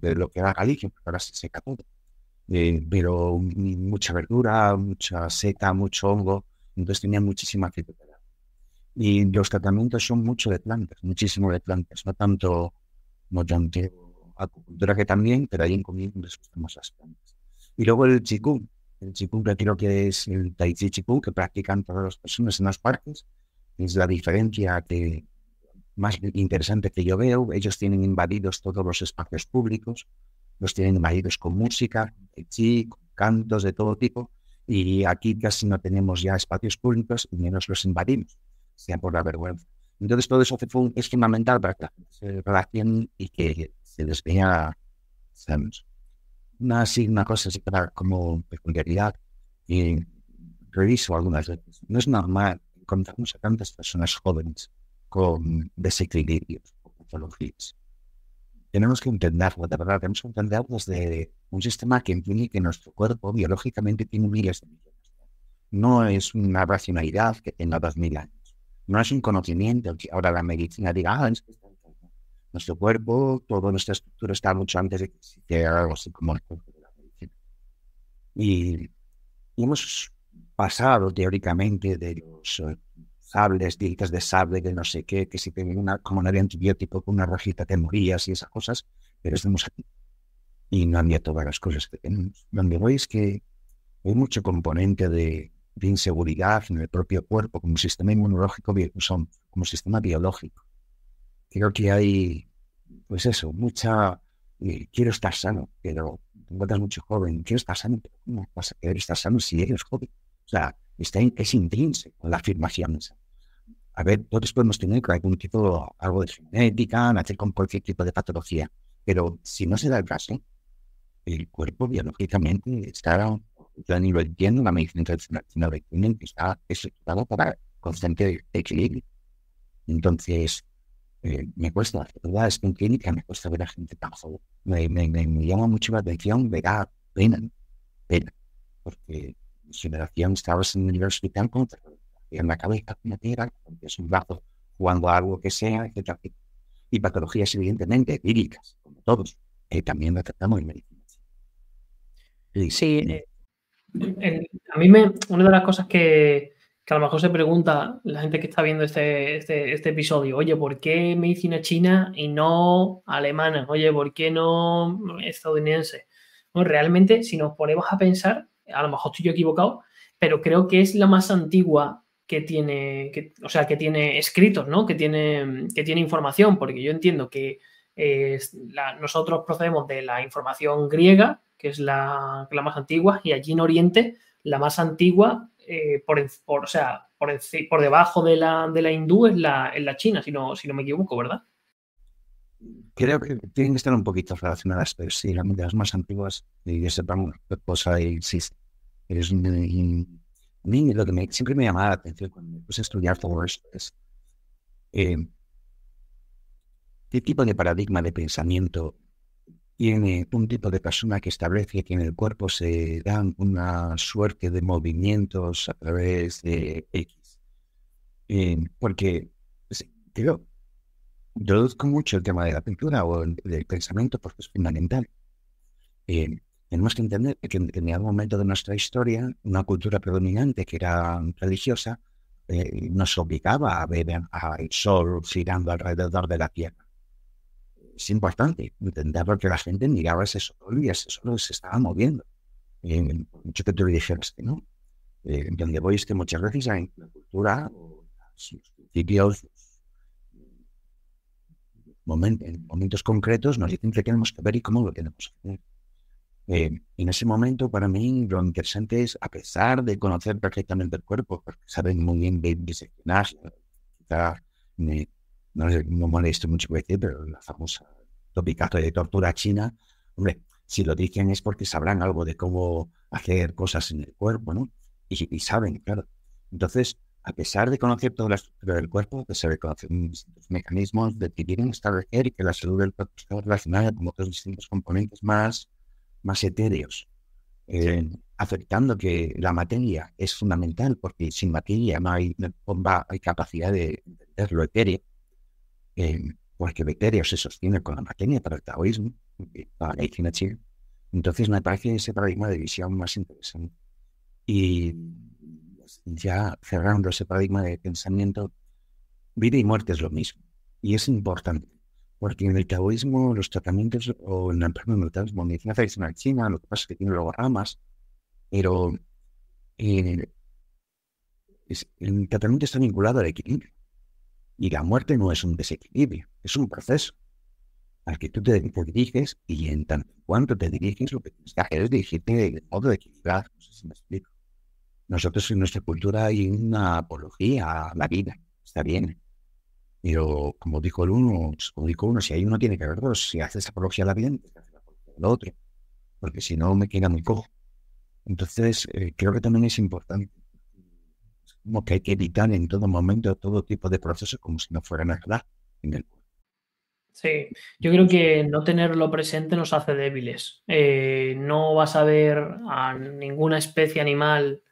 de lo que era Galicia, porque ahora se seca todo. Eh, pero mucha verdura, mucha seta, mucho hongo, entonces tenía muchísima fitoterapia. Y los tratamientos son mucho de plantas, muchísimo de plantas, no tanto, no tanto acupuntura que también, pero ahí en comida les gustan más las plantas. Y luego el chikung, el chikung que creo que es el tai chi chikung que practican todas las personas en los parques, es la diferencia que más interesante que yo veo. Ellos tienen invadidos todos los espacios públicos, los tienen invadidos con música, tai chi, con cantos de todo tipo, y aquí casi no tenemos ya espacios públicos y menos los invadimos sea por la vergüenza. Entonces todo eso es fundamental para que se relacionen y que se les vea una, así, una cosa así para como peculiaridad. Y reviso algunas veces. No es normal encontrarnos a tantas personas jóvenes con desequilibrios o patologías. Tenemos que entenderlo, de verdad, tenemos que entenderlo desde un sistema que entiende que nuestro cuerpo biológicamente tiene miles de millones. No es una racionalidad que tenga dos mil años no es un conocimiento que ahora la medicina diga, ah, es que nuestro cuerpo, toda nuestra estructura está mucho antes de que algo así como el cuerpo de la medicina. Y, hemos pasado teóricamente de los eh, sables, dietas de sable, de no sé qué, que si tienen una, como de antibiótico con una rajita te morías y esas cosas, pero estamos aquí. Y no había todas las cosas que tenemos. Donde voy es que hay mucho componente de, de inseguridad en el propio cuerpo, como sistema inmunológico, como sistema biológico. Creo que hay, pues eso, mucha, eh, quiero estar sano, pero encuentras mucho joven, quiero estar sano, pero ¿cómo vas a querer estar sano si eres joven? O sea, está es intrínseco la afirmación A ver, todos podemos tener algún tipo, algo de genética, nacer con cualquier tipo de patología, pero si no se da el caso, el cuerpo biológicamente está yo ni lo entiendo, la medicina tradicional china que está estructurada para constante equilibrio. Entonces, eh, me cuesta, la verdad es que en clínica me cuesta ver a gente tan joven. Me, me, me, llama mucho la atención, me da pena, pena, porque mi generación estaba en el hospital con en la cabeza, una tierra, es un brazo jugando a algo que sea, etc. Y patologías, evidentemente, líricas, como todos, eh, también la tratamos en medicina. Sí, eh, a mí me, una de las cosas que, a lo mejor se pregunta la gente que está viendo este, este, este, episodio, oye, ¿por qué medicina china y no alemana? Oye, ¿por qué no estadounidense? No, realmente, si nos ponemos a pensar, a lo mejor estoy yo equivocado, pero creo que es la más antigua que tiene, o sea, que tiene escritos, ¿no? Que tiene, que tiene información, porque yo entiendo que nosotros procedemos de la información griega, que es la, la más antigua, y allí en Oriente, la más antigua, eh, por, o sea, por, por debajo de la, de la hindú es la, la china, si no, si no me equivoco, ¿verdad? Creo que tienen que estar un poquito relacionadas, pero sí, de las más antiguas, y ese cosa existe. Es un, lo que siempre me llamaba la atención cuando me puse a estudiar todo esto es eh, qué tipo de paradigma de pensamiento tiene un tipo de persona que establece que en el cuerpo se dan una suerte de movimientos a través de X. Eh, porque creo, introduzco mucho el tema de la pintura o del pensamiento porque es fundamental. Eh, tenemos que entender que en determinado momento de nuestra historia, una cultura predominante que era religiosa eh, nos obligaba a ver al sol girando alrededor de la Tierra. Es importante entender que la gente miraba ese sol y ese sol se estaba moviendo. Eh, mucho que tú le dijeras que no. Eh, donde voy es que muchas veces en la cultura, los principios, en momentos concretos nos dicen que tenemos que ver y cómo lo tenemos que hacer. Eh, en ese momento, para mí, lo interesante es, a pesar de conocer perfectamente el cuerpo, porque saben muy bien diseccionar, me, no, no molesto mucho decir, pero la famosa topicazo de tortura china, hombre, si lo dicen es porque sabrán algo de cómo hacer cosas en el cuerpo, ¿no? Y, y saben, claro. Entonces, a pesar de conocer toda la estructura del cuerpo, a pesar de conocer distintos mecanismos, decidieron establecer y que la salud del cuerpo está relacionada con otros distintos componentes más, más etéreos, eh, aceptando que la materia es fundamental, porque sin materia no hay, hay capacidad de entender lo etéreo, eh, porque etéreo se sostiene con la materia para el taoísmo, para la medicina china. Entonces me parece ese paradigma de visión más interesante. Y ya cerrando ese paradigma de pensamiento, vida y muerte es lo mismo. Y es importante, porque en el taoísmo los tratamientos, o en la taoísmo, medicina tradicional china, lo que pasa es que tiene luego ramas, pero eh, el tratamiento está vinculado al equilibrio. Y la muerte no es un desequilibrio, es un proceso al que tú te, diriges y en tanto cuanto te diriges, lo que tienes que hacer es dirigirte de modo de equilibrar. No sé si me explico. Nosotros en nuestra cultura hay una apología a la vida, está bien. Pero como dijo el uno, como dijo uno, si hay uno tiene que haber dos. Si haces apología a la vida, tienes que hacer apología al otro. Porque si no, me queda muy cojo. Entonces, eh, creo que también es importante. Como que hay que evitar en todo momento todo tipo de procesos como si no fueran verdad en el Sí, yo creo que no tenerlo presente nos hace débiles. Eh, no vas a ver a ninguna especie animal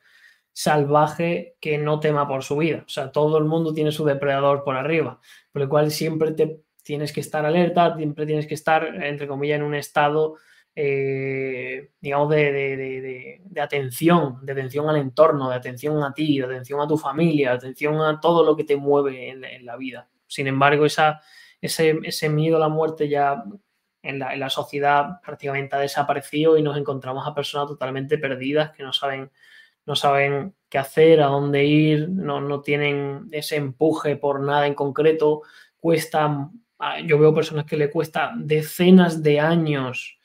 salvaje que no tema por su vida. O sea, todo el mundo tiene su depredador por arriba, por lo cual siempre te tienes que estar alerta, siempre tienes que estar, entre comillas, en un estado, eh, digamos, de, atención, de atención al entorno, de atención a ti, de atención a tu familia, de atención a todo lo que te mueve en, la vida. Sin embargo, esa, ese, ese, miedo a la muerte ya en la, en la sociedad prácticamente ha desaparecido y nos encontramos a personas totalmente perdidas que no saben no saben qué hacer, a dónde ir, no, tienen ese empuje por nada en concreto, cuesta, yo veo personas que le cuesta decenas de años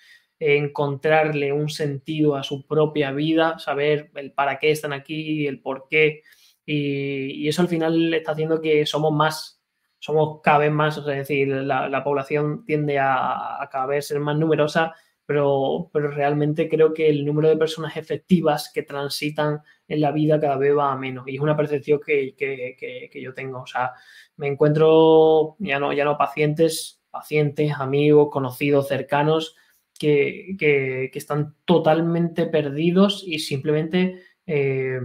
encontrarle un sentido a su propia vida, saber el para qué están aquí, el por qué, y, eso al final está haciendo que somos más, somos cada vez más, es decir, la, población tiende a, cada vez ser más numerosa pero, pero realmente creo que el número de personas efectivas que transitan en la vida cada vez va a menos y es una percepción que, que, que, yo tengo. O sea, me encuentro ya no, ya no pacientes, pacientes, amigos, conocidos, cercanos que, están totalmente perdidos y simplemente... Eh,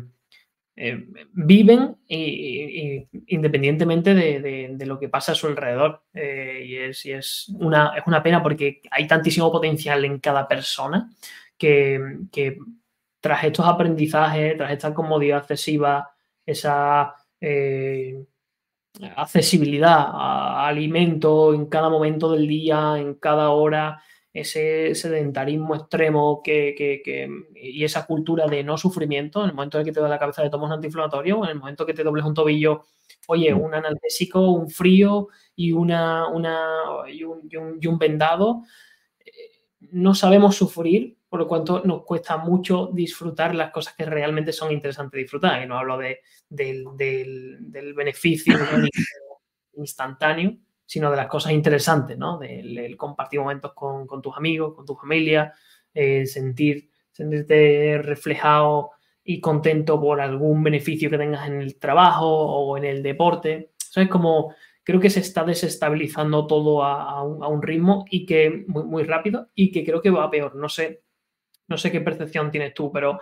eh, viven independientemente de, lo que pasa a su alrededor. Eh, y, es, una, es, una, pena porque hay tantísimo potencial en cada persona que, tras estos aprendizajes, tras esta comodidad excesiva, esa accesibilidad a alimento en cada momento del día, en cada hora, ese sedentarismo extremo que, y esa cultura de no sufrimiento, en el momento en que te da la cabeza de tomas un antiinflamatorio, en el momento que te dobles un tobillo, oye, un analgésico, un frío y, una, una, y, un, vendado, eh, no sabemos sufrir, por lo cuanto nos cuesta mucho disfrutar las cosas que realmente son interesantes disfrutar. Y no hablo de, del, del beneficio instantáneo, sino de las cosas interesantes, ¿no? Del, compartir momentos con, tus amigos, con tu familia, eh, sentir, sentirte reflejado y contento por algún beneficio que tengas en el trabajo o en el deporte. Eso es como, creo que se está desestabilizando todo a, un, ritmo y que muy, muy rápido y que creo que va a peor. No sé, no sé qué percepción tienes tú, pero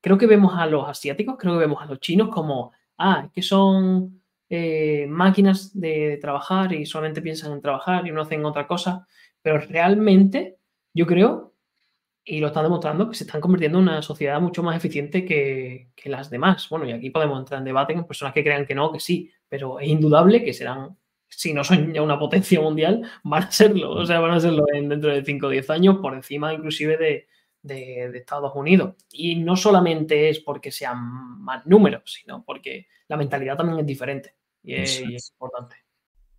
creo que vemos a los asiáticos, creo que vemos a los chinos como, ah, que son eh, máquinas de, trabajar y solamente piensan en trabajar y no hacen otra cosa, pero realmente yo creo, y lo están demostrando, que se están convirtiendo en una sociedad mucho más eficiente que, las demás. Bueno, y aquí podemos entrar en debate con personas que crean que no, que sí, pero es indudable que serán si no son ya una potencia mundial, van a serlo. O sea, van a serlo dentro de 5 o 10 años, por encima inclusive de, de, Estados Unidos. Y no solamente es porque sean más números, sino porque la mentalidad también es diferente y es, importante.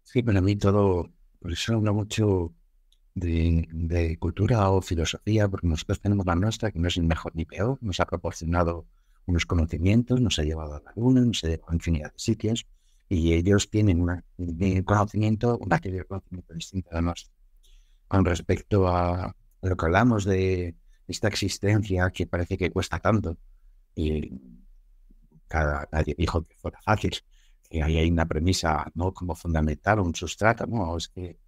Sí, para mí todo, por eso habla mucho de, cultura o filosofía, porque nosotros tenemos la nuestra, que no es ni mejor ni peor, nos ha proporcionado unos conocimientos, nos ha llevado a la luna, nos ha llevado a infinidad de sitios, y ellos tienen un conocimiento, una teoría de conocimiento distinta a nosotros. Con respecto a lo que hablamos de esta existencia que parece que cuesta tanto. Y cada, nadie dijo que fuera fácil. Que ahí hay una premisa ¿no? como fundamental, un sustrato, ¿no? Es que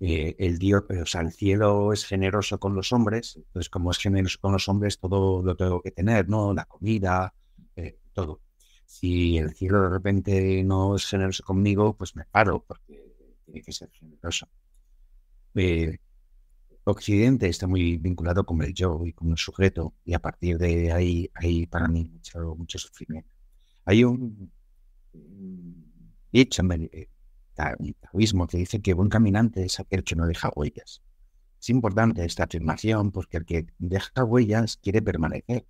eh, el Dios, o sea, el cielo es generoso con los hombres, entonces como es generoso con los hombres, todo lo tengo que tener, ¿no? La comida, eh, todo. Si el cielo de repente no es generoso conmigo, pues me paro, porque tiene que ser generoso. Eh, Occidente está muy vinculado con el yo y con el sujeto, y a partir de ahí hay para mí mucho, mucho sufrimiento. Hay un dicho, eh, un taoísmo que dice que buen caminante es aquel que no deja huellas. Es importante esta afirmación porque el que deja huellas quiere permanecer.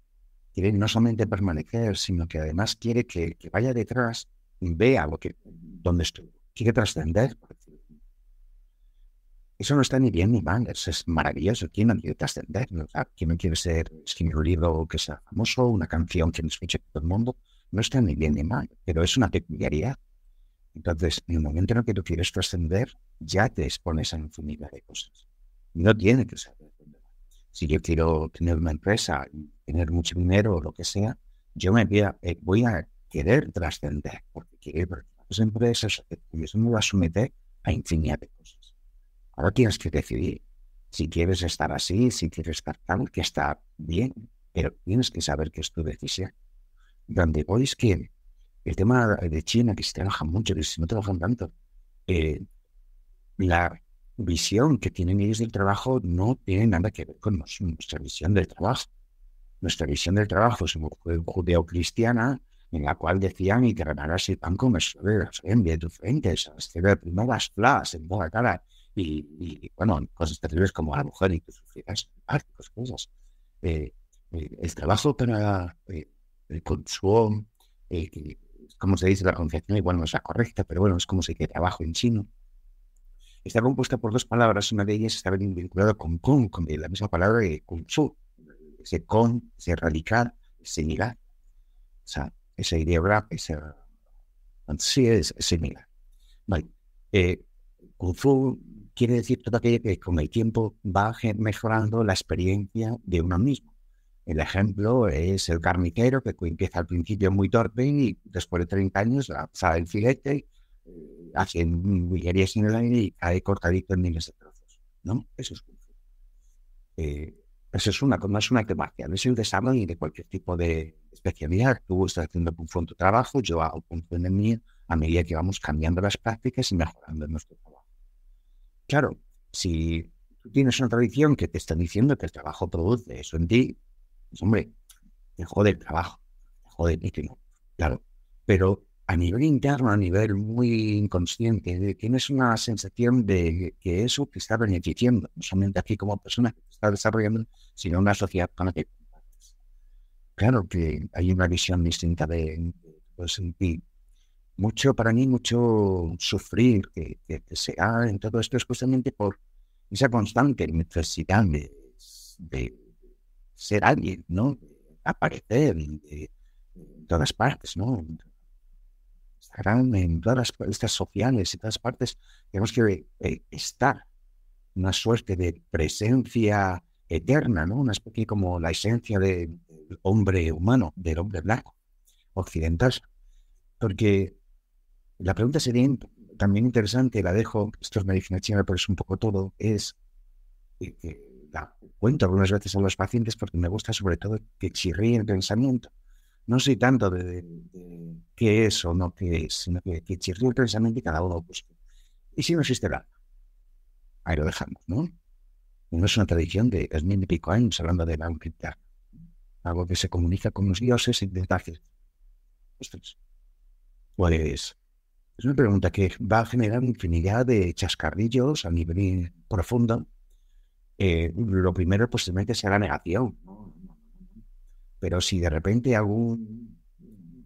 Quiere no solamente permanecer, sino que además quiere que, que vaya detrás y vea lo que, dónde estoy. Quiere trascender, eso no está ni bien ni mal, eso es maravilloso. ¿Quién no quiere trascender? ¿Quién no quiere ser, escribir un libro que sea famoso, una canción que escuche todo el mundo? No está ni bien ni mal, pero es una peculiaridad. Entonces, en el momento en el que tú quieres trascender, ya te expones a infinidad de cosas. No tiene que ser. Si yo quiero tener una empresa tener mucho dinero o lo que sea, yo me voy a, eh, voy a querer trascender, porque quiero, las empresas, eso me va a someter a infinidad de cosas. Ahora tienes que decidir si quieres estar así, si quieres estar tal, que está bien, pero tienes que saber que es tu decisión. Donde hoy es que el tema de China, que se trabaja mucho, que no trabajan tanto, eh, la visión que tienen ellos del trabajo no tiene nada que ver con nuestra visión del trabajo. Nuestra visión del trabajo es judeo-cristiana, en la cual decían y que ganarás el pan con en de tu frente, hacer primeras flas en toda cara y, bueno, cosas terribles como la mujer y que sufrirás cosas. Eh, eh, el trabajo para eh, el consumo, como se dice la concepción, igual no es la correcta, pero bueno, es como se dice trabajo en chino. Está compuesta por dos palabras, una de ellas está vinculada con kun, con la misma palabra de kung fu. Ese con, ese radical, ese mirar. O sea, ese ideograma, ese... Sí, es similar. Vale. Kung Fu quiere decir todo aquello que con el tiempo va mejorando la experiencia de uno mismo. El ejemplo es el carnicero que empieza al principio muy torpe y después de 30 años sale el filete, eh, hace villerías en el aire y cae cortadito en miles de trozos. ¿no? Eso es eh, eso es una, no es una marcial, es el desarrollo de cualquier tipo de especialidad. Tú estás haciendo un tu trabajo, yo hago punto en el mío, a medida que vamos cambiando las prácticas y mejorando nuestro trabajo. Claro, si tú tienes una tradición que te está diciendo que el trabajo produce eso en ti, pues hombre, te jode el trabajo, te jode el claro. Pero a nivel interno, a nivel muy inconsciente, tienes una sensación de que eso te está beneficiando, no solamente aquí como persona que está desarrollando, sino una sociedad con la que. Claro que hay una visión distinta de, ti mucho, para mí, mucho sufrir que, que, sea en todo esto es justamente por esa constante necesidad de ser alguien, ¿no? aparecer en todas partes, ¿no? Estarán en todas las estas sociales, en todas partes. Tenemos que eh, estar, una suerte de presencia eterna, ¿no? Una especie como la esencia del hombre humano, del hombre blanco, occidental. Porque la pregunta sería también interesante, la dejo, esto es medicina china, pero es un poco todo, es, eh, cuento algunas veces a los pacientes porque me gusta sobre todo que chirríe el pensamiento. no soy tanto de, qué es o no qué es, sino que, que chirría precisamente cada uno busque. ¿Y si no existe nada? Ahí lo dejamos, ¿no? No es una tradición de es mil y pico años hablando de la unidad. Algo que se comunica con los dioses y detalles. Pues es una pregunta que va a generar infinidad de chascarrillos a nivel profundo. Eh, lo primero posiblemente sea la negación. Pero si de repente algún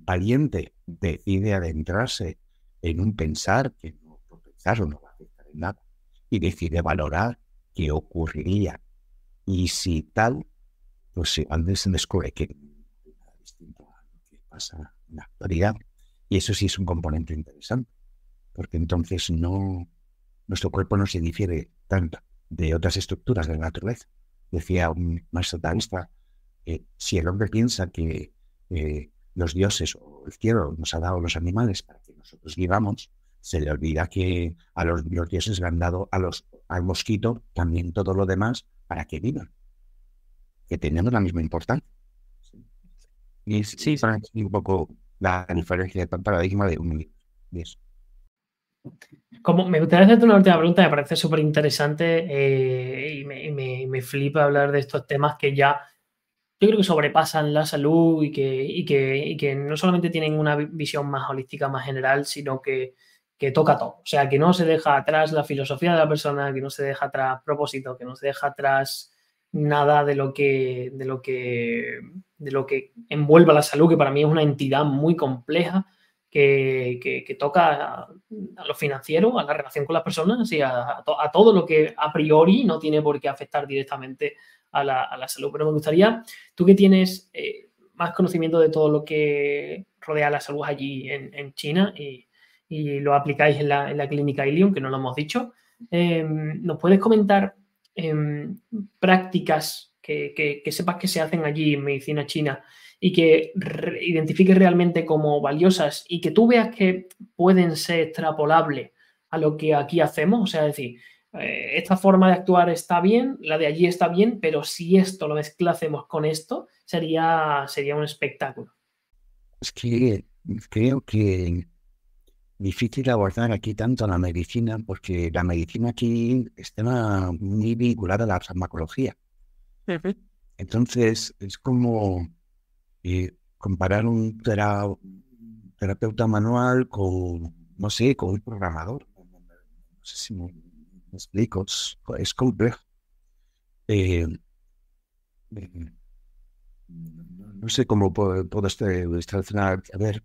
valiente decide adentrarse en un pensar que no, por pensar no va a afectar en nada y decide valorar qué ocurriría y si tal, pues antes se descubre que nada distinto a lo que pasa en la actualidad. Y eso sí es un componente interesante, porque entonces no nuestro cuerpo no se difiere tanto de otras estructuras de la naturaleza. Decía un maestro taoísta, que si el hombre piensa que eh, los dioses o el cielo nos ha dado los animales para que nosotros vivamos, se le olvida que a los, dioses le han dado a los, al mosquito también todo lo demás para que vivan, que tenemos la misma importancia. Y sí, para un poco la diferencia de paradigma de un eso. Como me gustaría hacerte una última pregunta, me parece súper interesante eh, y, me, me, flipa hablar de estos temas que ya yo creo que sobrepasan la salud y que, y que, y que no solamente tienen una visión más holística, más general, sino que, que toca todo. O sea, que no se deja atrás la filosofía de la persona, que no se deja atrás propósito, que no se deja atrás nada de lo que, de lo que, de lo que envuelve la salud, que para mí es una entidad muy compleja que, que, toca a, lo financiero, a la relación con las personas y a, a, todo lo que a priori no tiene por qué afectar directamente a la, a la salud. Pero me gustaría, tú que tienes eh, más conocimiento de todo lo que rodea la salud allí en, en China y, y lo aplicáis en la, en la clínica Ilium, que no lo hemos dicho. Em, ¿Nos puedes comentar em, prácticas que, que, sepas que se hacen allí en medicina china y que identifiques realmente como valiosas y que tú veas que pueden ser extrapolables a lo que aquí hacemos? O sea, decir, eh, esta forma de actuar está bien, la de allí está bien, pero si esto lo mezclásemos con esto, sería, sería un espectáculo. Es que creo que difícil abordar aquí tanto la medicina, porque la medicina aquí está muy vinculada a la farmacología. Entonces, es como eh, comparar un terapeuta manual con, no sé, con un programador. No sé si me, explico, es, complejo. Eh, no sé cómo puedo, puedo este, A ver,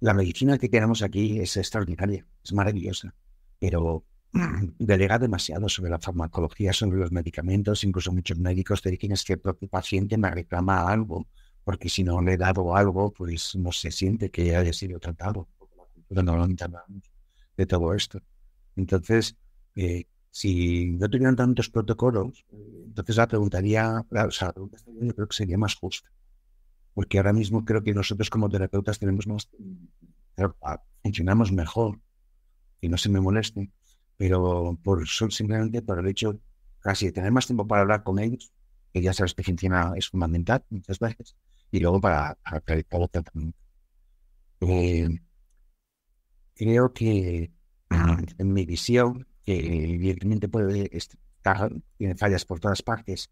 la medicina que tenemos aquí es extraordinaria, es maravillosa, pero delega demasiado sobre la farmacología, sobre los medicamentos. Incluso muchos médicos te dicen que el paciente me reclama algo, porque si no le he dado algo, pues no se siente que haya sido tratado. No lo de todo esto. Entonces, eh, si no tuvieran tantos protocolos, entonces la preguntaría, o sea, la pregunta yo creo que sería más justa porque ahora mismo creo que nosotros como terapeutas tenemos más, funcionamos mejor, y no se me moleste, pero por simplemente por el hecho casi de tener más tiempo para hablar con ellos, que ya sabes que funciona es fundamental muchas veces, y luego para, para el tratamiento. Eh, creo que en mi visión, que evidentemente puede estar, tiene fallas por todas partes,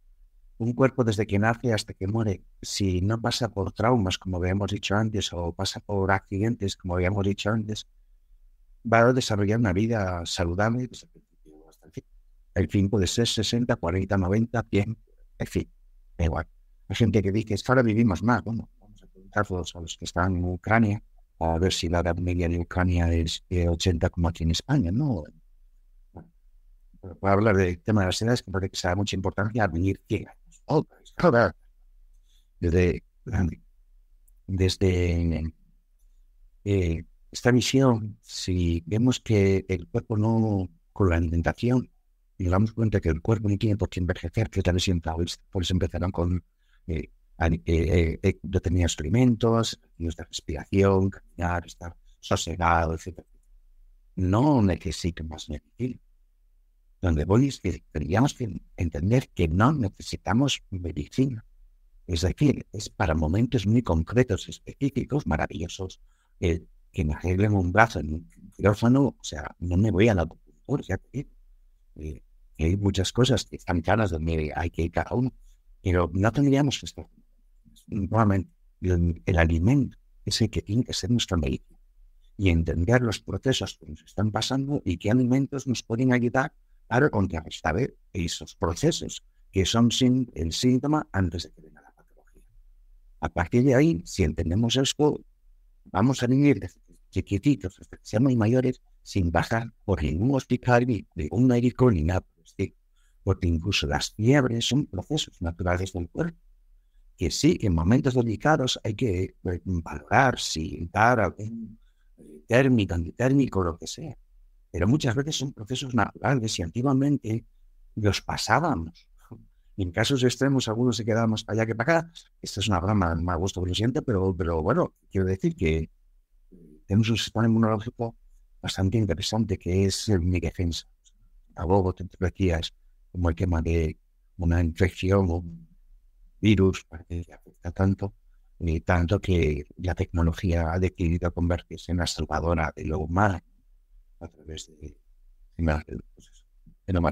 un cuerpo desde que nace hasta que muere, si no pasa por traumas, como habíamos dicho antes, o pasa por accidentes, como habíamos dicho antes, va a desarrollar una vida saludable desde hasta el fin. El fin puede ser 60, 40, 90, 100, en fin, da igual. Hay gente que dice, que ahora vivimos más. Bueno, vamos a preguntar a los que están en Ucrania, a ver si la edad media de Ucrania es de 80 como aquí en España, ¿no? Bueno, para hablar del tema de las edades, que parece que se da mucha importancia a vivir 100 desde, desde eh, esta visión, si vemos que el cuerpo no, con la alimentación, y nos damos cuenta que el cuerpo no tiene por qué envejecer, que tal vez por eso empezaron con eh, eh, eh, determinados alimentos, de respiración, caminar, estar sosegado, etc. No necesito más medicina donde voy es que tendríamos que entender que no necesitamos medicina, Es decir, es para momentos muy concretos, específicos, maravillosos, que me arreglen un brazo en un quirófano, o sea, no me voy a la te eh, hay muchas cosas que están claras donde hay que ir cada uno, pero no tendríamos que estar. Nuevamente, el, el alimento es el que tiene que ser nuestra medicina y entender los procesos que nos están pasando y qué alimentos nos pueden ayudar a contrarrestar esos procesos que son sin, el síntoma antes de que venga la patología. A partir de ahí, si entendemos esto, vamos a vivir chiquititos que seamos mayores sin bajar por ningún hospital ni de un médico ni nada porque incluso las fiebres son procesos naturales del cuerpo que sí, en momentos delicados hay que eh, valorar si dar algún eh, térmico, antitérmico, lo que sea. Pero muchas veces son procesos naturales y antiguamente los pasábamos. en casos extremos, algunos se para allá que para acá. Esta es una broma, más gusto que lo siente, pero, pero bueno, quiero decir que tenemos un sistema inmunológico bastante interesante que es mi defensa. Abogo te decías como el tema de una infección o virus que afecta tanto, y tanto que la tecnología ha decidido convertirse en la salvadora de lo humano a través de,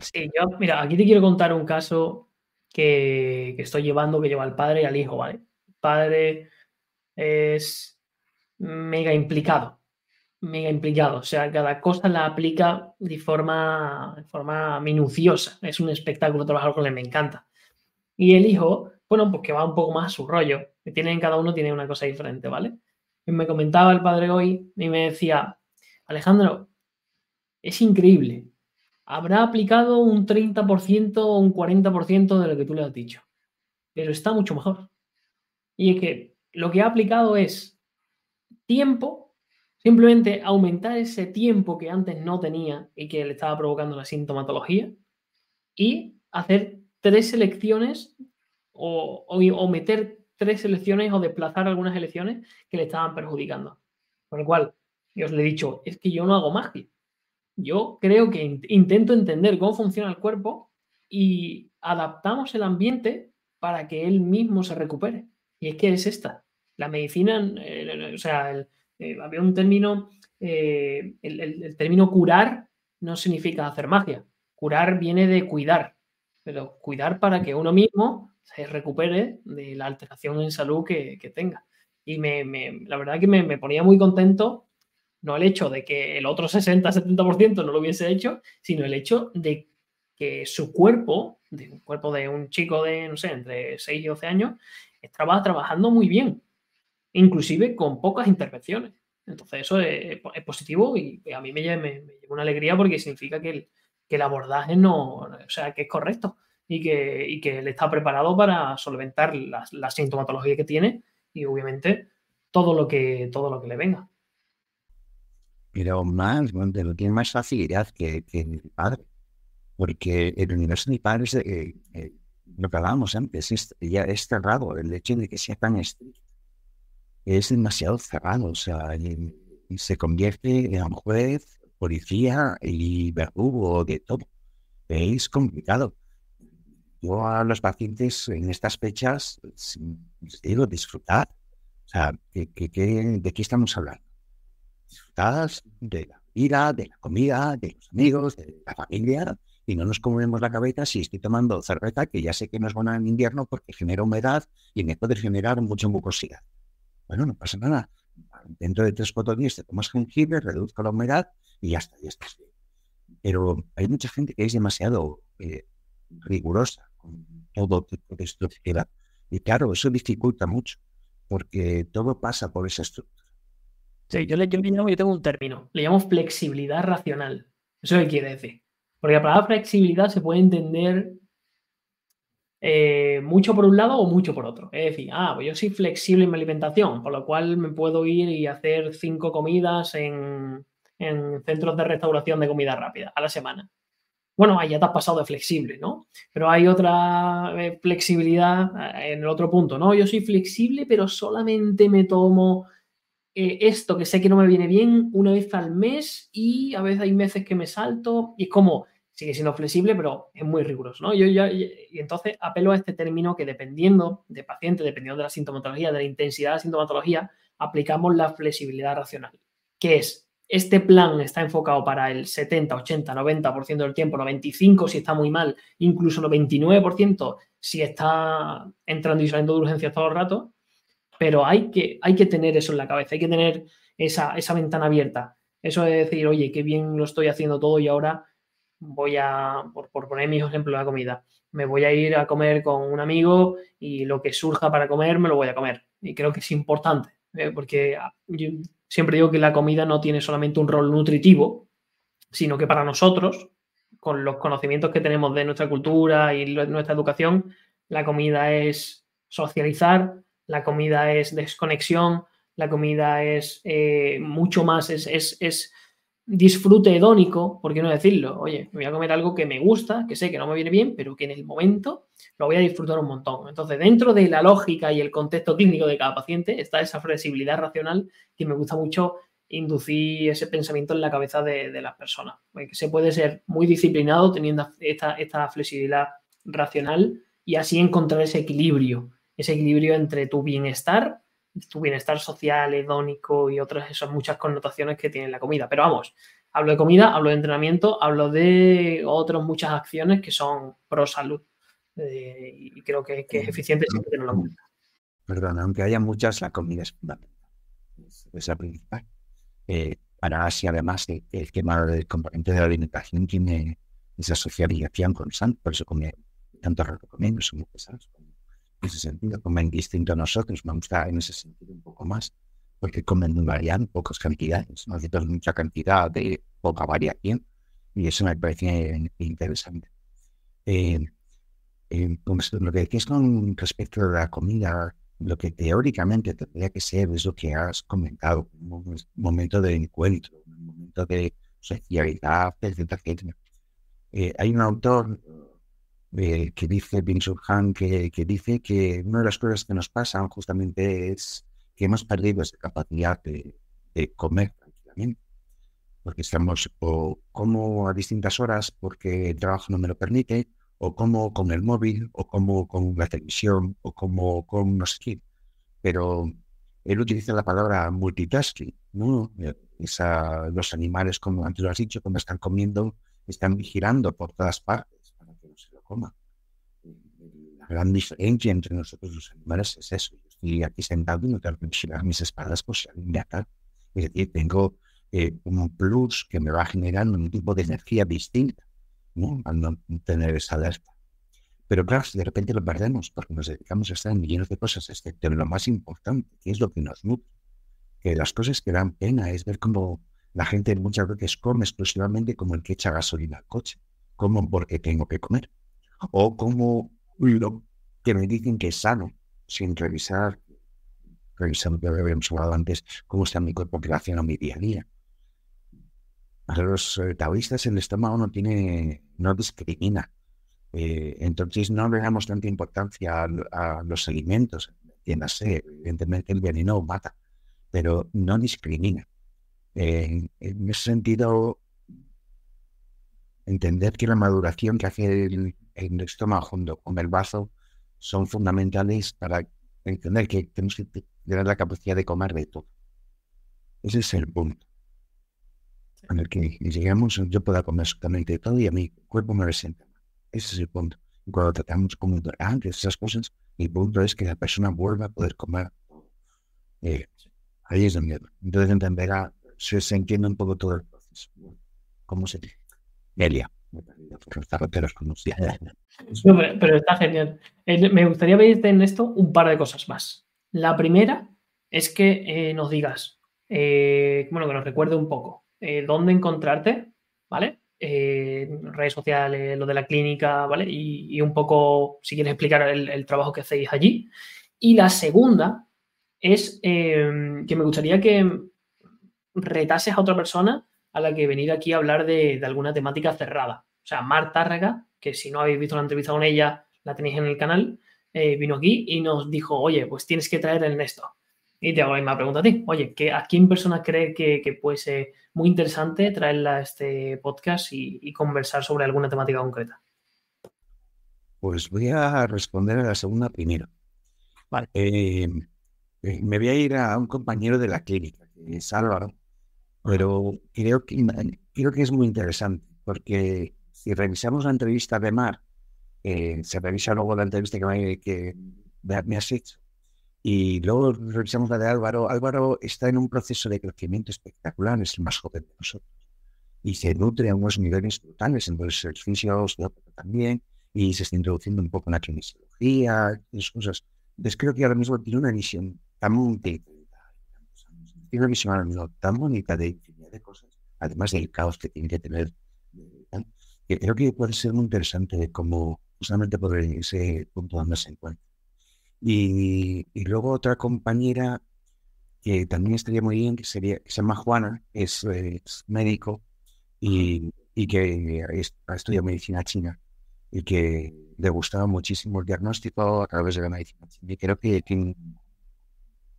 sí, yo, mira, aquí te quiero contar un caso que, que, estoy llevando que lleva al padre y al hijo, ¿vale? El padre es mega implicado, mega implicado, o sea, cada cosa la aplica de forma, de forma minuciosa, es un espectáculo trabajar con él, me encanta. Y el hijo, bueno, pues que va un poco más a su rollo. Tienen, cada uno tiene una cosa diferente, ¿vale? Y me comentaba el padre hoy y me decía, Alejandro, es increíble. Habrá aplicado un 30% o un 40% de lo que tú le has dicho. Pero está mucho mejor. Y es que lo que ha aplicado es tiempo, simplemente aumentar ese tiempo que antes no tenía y que le estaba provocando la sintomatología y hacer tres elecciones o, meter tres elecciones o desplazar algunas elecciones que le estaban perjudicando. Con lo cual, yo os le he dicho, es que yo no hago magia. Yo creo que intento entender cómo funciona el cuerpo y adaptamos el ambiente para que él mismo se recupere. Y es que es esta. La medicina, eh, o sea, eh, había un término, eh, el término curar no significa hacer magia. Curar viene de cuidar, pero cuidar para que uno mismo se recupere de la alteración en salud que, tenga. Y me, la verdad que me, ponía muy contento, no el hecho de que el otro 60-70% no lo hubiese hecho, sino el hecho de que su cuerpo, de un cuerpo de un chico de, no sé, entre 6 y 12 años, estaba trabajando muy bien, inclusive con pocas intervenciones. Entonces eso es, positivo y a mí me lleva, una alegría porque significa que el, que el abordaje no, o sea, que es correcto y que, y que él está preparado para solventar la, sintomatología que tiene y obviamente todo lo que, todo lo que le venga. Pero más, bueno, tiene más facilidad que, que mi padre, porque el universo de mi padre es eh, eh, lo que hablábamos antes, es, ya es cerrado, el hecho de que sea tan estricto es demasiado cerrado, o sea, se convierte en juez, policía y verdugo de todo. Es complicado yo a los pacientes en estas fechas les digo disfrutar. O sea, ¿de qué estamos hablando? Disfrutar de la vida, de la comida, de los amigos, de la familia, y no nos comemos la cabeza si estoy tomando cerveza, que ya sé que no es buena en invierno porque genera humedad y me puede generar mucha mucosidad. Bueno, no pasa nada. Dentro de tres o cuatro días te tomas jengibre, reduzco la humedad y ya está, ya estás bien. Pero hay mucha gente que es demasiado eh, rigurosa todo tipo de estructura. Y claro, eso dificulta mucho, porque todo pasa por esa estructura. Sí, yo, le, yo, yo tengo un término, le llamo flexibilidad racional. ¿Eso qué quiere decir? Porque la palabra flexibilidad se puede entender eh, mucho por un lado o mucho por otro. Es decir, ah, pues yo soy flexible en mi alimentación, por lo cual me puedo ir y hacer cinco comidas en, en centros de restauración de comida rápida a la semana bueno, ahí ya te has pasado de flexible, ¿no? Pero hay otra eh, flexibilidad eh, en el otro punto, ¿no? Yo soy flexible, pero solamente me tomo esto que sé que no me viene bien una vez al mes y a veces hay meses que me salto y es como, sigue siendo flexible, pero es muy riguroso, ¿no? Y entonces apelo a este término que dependiendo de paciente, dependiendo de la sintomatología, de la intensidad de la sintomatología, aplicamos la flexibilidad racional, que es este plan está enfocado para el 70, 80, 90% del tiempo, 95% si está muy mal, incluso el 29% si está entrando y saliendo de urgencias todo el rato, pero hay que, hay que tener eso en la cabeza, hay que tener esa, esa ventana abierta. Eso es decir, oye, qué bien lo estoy haciendo todo y ahora voy a, por, poner mi ejemplo la comida, me voy a ir a comer con un amigo y lo que surja para comer me lo voy a comer. Y creo que es importante, ¿eh? porque yo, siempre digo que la comida no tiene solamente un rol nutritivo, sino que para nosotros, con los conocimientos que tenemos de nuestra cultura y nuestra educación, la comida es socializar, la comida es desconexión, la comida es eh, mucho más, es, es, disfrute hedónico, ¿por qué no decirlo? Oye, me voy a comer algo que me gusta, que sé que no me viene bien, pero que en el momento lo voy a disfrutar un montón. Entonces, dentro de la lógica y el contexto clínico de cada paciente está esa flexibilidad racional que me gusta mucho inducir ese pensamiento en la cabeza de, las personas. Porque se puede ser muy disciplinado teniendo esta, esta flexibilidad racional y así encontrar ese equilibrio, ese equilibrio entre tu bienestar, tu bienestar social, hedónico y otras esas muchas connotaciones que tiene la comida. Pero vamos, hablo de comida, hablo de entrenamiento, hablo de otras muchas acciones que son pro salud. Eh, y creo que, es eficiente siempre tenerlo en cuenta. Perdón, aunque haya muchas, la comida es fundamental. Es la principal. Eh, para Asia, además, el, el tema del componente de la alimentación tiene esa socialización constante, por eso come tanto recomiendo, son muy pesados. Ese sentido, comen distinto a nosotros, me gusta en ese sentido un poco más, porque comen muy variado, pocas cantidades, no necesitas mucha cantidad de poca variación, y eso me parece interesante. Eh, eh, lo que decías con respecto a la comida, lo que teóricamente tendría que ser es lo que has comentado, un momento de encuentro, un momento de socialidad, etcétera, etcétera. Eh, hay un autor eh, que dice, Bin Han, que, que, dice que una de las cosas que nos pasan justamente es que hemos perdido esa capacidad de, comer tranquilamente porque estamos o como a distintas horas porque el trabajo no me lo permite, o como con el móvil, o como con la televisión, o como con no sé qué. Pero él utiliza la palabra multitasking, ¿no? Esa, los animales, como antes lo has dicho, cuando están comiendo, están vigilando por todas partes para que no se lo coma. La gran diferencia entre nosotros los animales es eso. Yo estoy aquí sentado y no tengo que vigilar mis espaldas por si alguien me ataca. Es decir, tengo eh, un plus que me va generando un tipo de energía distinta al no tener esa alerta. Pero claro, si de repente lo perdemos porque nos dedicamos a estar en millones de cosas, excepto en lo más importante, que es lo que nos nutre, que las cosas que dan pena es ver cómo la gente muchas veces come exclusivamente como el que echa gasolina al coche, como porque tengo que comer, o como lo que me dicen que es sano, sin revisar, revisando lo que habíamos hablado antes, cómo está mi cuerpo relación a mi día a día. A los eh, taoístas el estómago no tiene, no discrimina. Eh, entonces no le damos tanta importancia a, los alimentos. Entiéndase, evidentemente el veneno mata, pero no discrimina. en ese sentido, entender que la maduración que hace el, el, estómago junto con el vaso son fundamentales para entender que tenemos que tener la capacidad de comer de todo. Ese es el punto en el que llegamos, yo pueda comer absolutamente todo y a mi cuerpo me resenta. Ese es el punto. Y cuando tratamos como antes esas cosas, el punto es que la persona vuelva a poder comer. Eh, ahí es donde. Entonces entenderá, se, se entiende un poco todo el proceso. ¿Cómo se dice? Melia. No, pero, pero, está genial. Eh, me gustaría pedirte en esto un par de cosas más. La primera es que eh, nos digas, bueno, que nos recuerde un poco eh, dónde encontrarte, ¿vale? Eh, redes sociales, lo de la clínica, ¿vale? Y, un poco, si quieres explicar el, trabajo que hacéis allí. Y la segunda es que me gustaría que retases a otra persona a la que venir aquí a hablar de, alguna temática cerrada. O sea, Marta Tárrega, que si no habéis visto la entrevista con ella, la tenéis en el canal, eh, vino aquí y nos dijo, oye, pues tienes que traer el Ernesto. Y te hago la misma pregunta a ti. Oye, ¿a quién persona cree que, puede ser muy interesante traerla a este podcast y, conversar sobre alguna temática concreta? Pues voy a responder a la segunda primero. Vale. Eh, eh, me voy a ir a un compañero de la clínica, que es Álvaro, pero creo que, creo que es muy interesante, porque si revisamos la entrevista de Mar, eh, se revisa luego la entrevista que me, que has hecho, y luego revisamos la de Álvaro. Álvaro está en un proceso de crecimiento espectacular, es el más joven de nosotros. Y se nutre a unos niveles brutales, entonces el fisio también, y se está introduciendo un poco en la kinesiología, esas cosas. Entonces creo que ahora mismo tiene una visión tan tiene una visión ahora mismo tan bonita de infinidad de cosas, además del caos que tiene que tener, que creo que puede ser muy interesante como justamente por ese punto donde se encuentra. Y, luego otra compañera que también estaría muy bien, que, sería, que se llama Juana, es, médico y, que ha estudiado medicina china y que le gustaba muchísimo el diagnóstico a través de la medicina china. Y creo que tiene un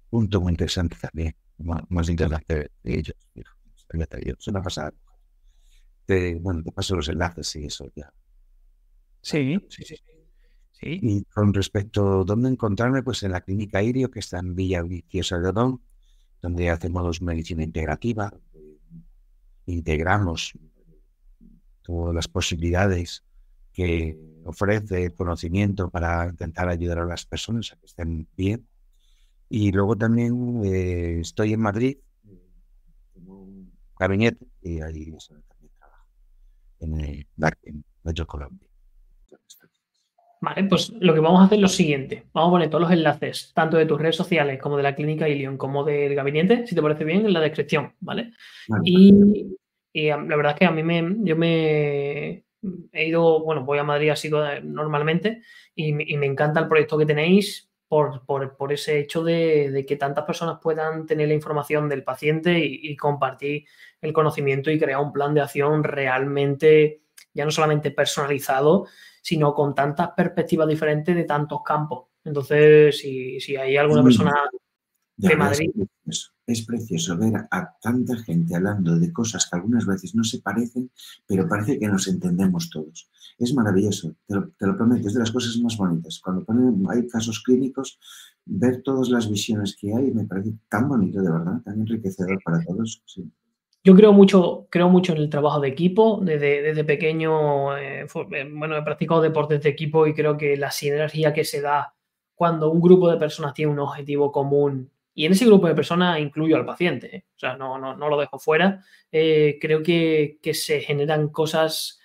punto muy interesante también, más, interesante de, ellos. Es una pasada. bueno, te paso los enlaces y eso ya. Sí, sí, sí. Y con respecto a dónde encontrarme, pues en la clínica Irio, que está en Villa Viciosa de Odón, donde hacemos medicina integrativa, integramos todas las posibilidades que ofrece el conocimiento para intentar ayudar a las personas a que estén bien. Y luego también eh, estoy en Madrid, tengo un gabinete y ahí también trabajo, en, el, en Medio Colombia. Vale, pues lo que vamos a hacer es lo siguiente. Vamos a poner todos los enlaces, tanto de tus redes sociales como de la clínica Ilion, como del gabinete, si te parece bien, en la descripción, ¿vale? Y, la verdad es que a mí me, yo me he ido, bueno, voy a Madrid así normalmente y, me encanta el proyecto que tenéis por, ese hecho de, que tantas personas puedan tener la información del paciente y compartir el conocimiento y crear un plan de acción realmente, ya no solamente personalizado, sino con tantas perspectivas diferentes de tantos campos. Entonces, si, hay alguna persona de Madrid... Es precioso, ver a tanta gente hablando de cosas que algunas veces no se parecen, pero parece que nos entendemos todos. Es maravilloso, te lo, prometo, es de las cosas más bonitas. Cuando hay casos clínicos, ver todas las visiones que hay me parece tan bonito, de verdad, tan enriquecedor para todos. Yo creo mucho, creo mucho en el trabajo de equipo. Desde, desde pequeño, eh, eh, bueno, he practicado deportes de equipo y creo que la sinergia que se da cuando un grupo de personas tiene un objetivo común y en ese grupo de personas incluyo al paciente, ¿eh? o sea, no, no, no, lo dejo fuera, creo que, que, se generan cosas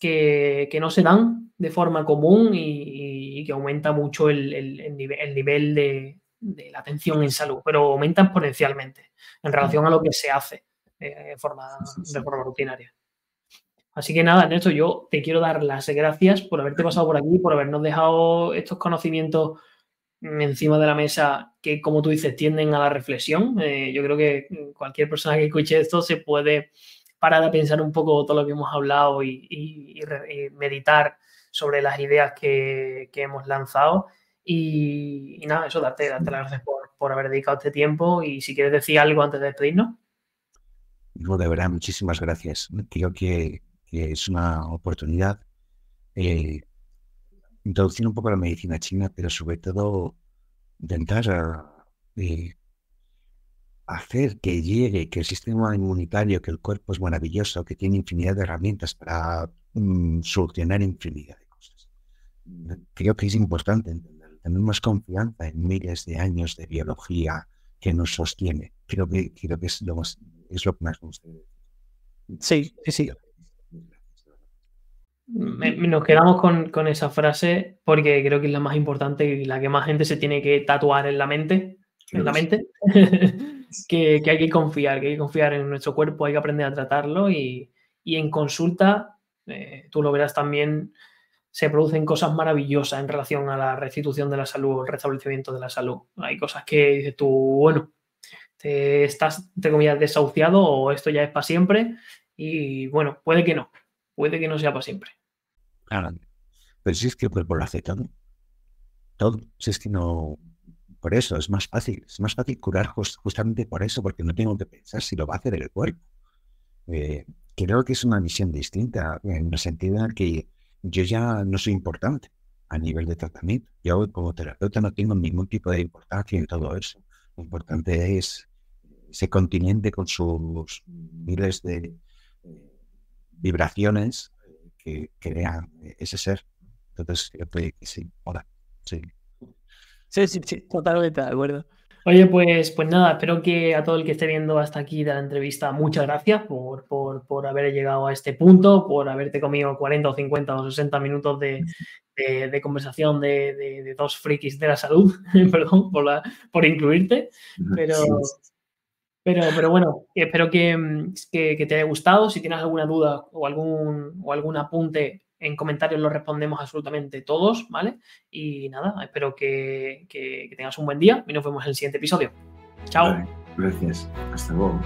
que, que, no se dan de forma común y, que aumenta mucho el, el, el nivel, el nivel de, de la atención en salud, pero aumenta exponencialmente en relación a lo que se hace. Eh, forma, de forma rutinaria. Así que nada, Néstor, yo te quiero dar las gracias por haberte pasado por aquí, por habernos dejado estos conocimientos encima de la mesa que, como tú dices, tienden a la reflexión. Eh, yo creo que cualquier persona que escuche esto se puede parar a pensar un poco todo lo que hemos hablado y, meditar sobre las ideas que, hemos lanzado. Y, nada, eso, darte, darte las gracias por, haber dedicado este tiempo. Y si quieres decir algo antes de despedirnos. Digo, de verdad, muchísimas gracias. Creo que, es una oportunidad eh, introducir un poco la medicina china, pero sobre todo intentar eh, hacer que llegue, que el sistema inmunitario, que el cuerpo es maravilloso, que tiene infinidad de herramientas para mm, solucionar infinidad de cosas. Creo que es importante entender, tener más confianza en miles de años de biología que nos sostiene. Creo que, creo que es lo más es lo que más me gusta. Sí, sí, sí. Nos quedamos con, esa frase porque creo que es la más importante y la que más gente se tiene que tatuar en la mente, en la mente, que, hay que confiar, que hay que confiar en nuestro cuerpo, hay que aprender a tratarlo y, en consulta, eh, tú lo verás también, se producen cosas maravillosas en relación a la restitución de la salud, el restablecimiento de la salud. Hay cosas que dices tú, bueno, estás, entre comillas, desahuciado o esto ya es para siempre. Y bueno, puede que no, puede que no sea para siempre. Claro. Pero si es que el cuerpo lo hace todo. Todo. Si es que no. por eso es más fácil. Es más fácil curar justamente por eso, porque no tengo que pensar si lo va a hacer el cuerpo. Eh, creo que es una misión distinta, en el sentido en que yo ya no soy importante a nivel de tratamiento. Yo como terapeuta no tengo ningún tipo de importancia en todo eso. Lo importante es ese continente con sus miles de eh, vibraciones eh, que crean ese ser. Entonces, creo que sí, hola, sí. Sí, sí, sí, totalmente de acuerdo. Oye, pues, pues nada, espero que a todo el que esté viendo hasta aquí de la entrevista, muchas gracias por, por, haber llegado a este punto, por haberte comido 40 o 50 o 60 minutos de, conversación de, dos frikis de la salud, perdón por, la, por incluirte, pero, pero, pero bueno, espero que, que, te haya gustado, si tienes alguna duda o algún, o algún apunte en comentarios lo respondemos absolutamente todos, ¿vale? Y nada, espero que, tengas un buen día y nos vemos en el siguiente episodio. Chao. gracias. Hasta luego.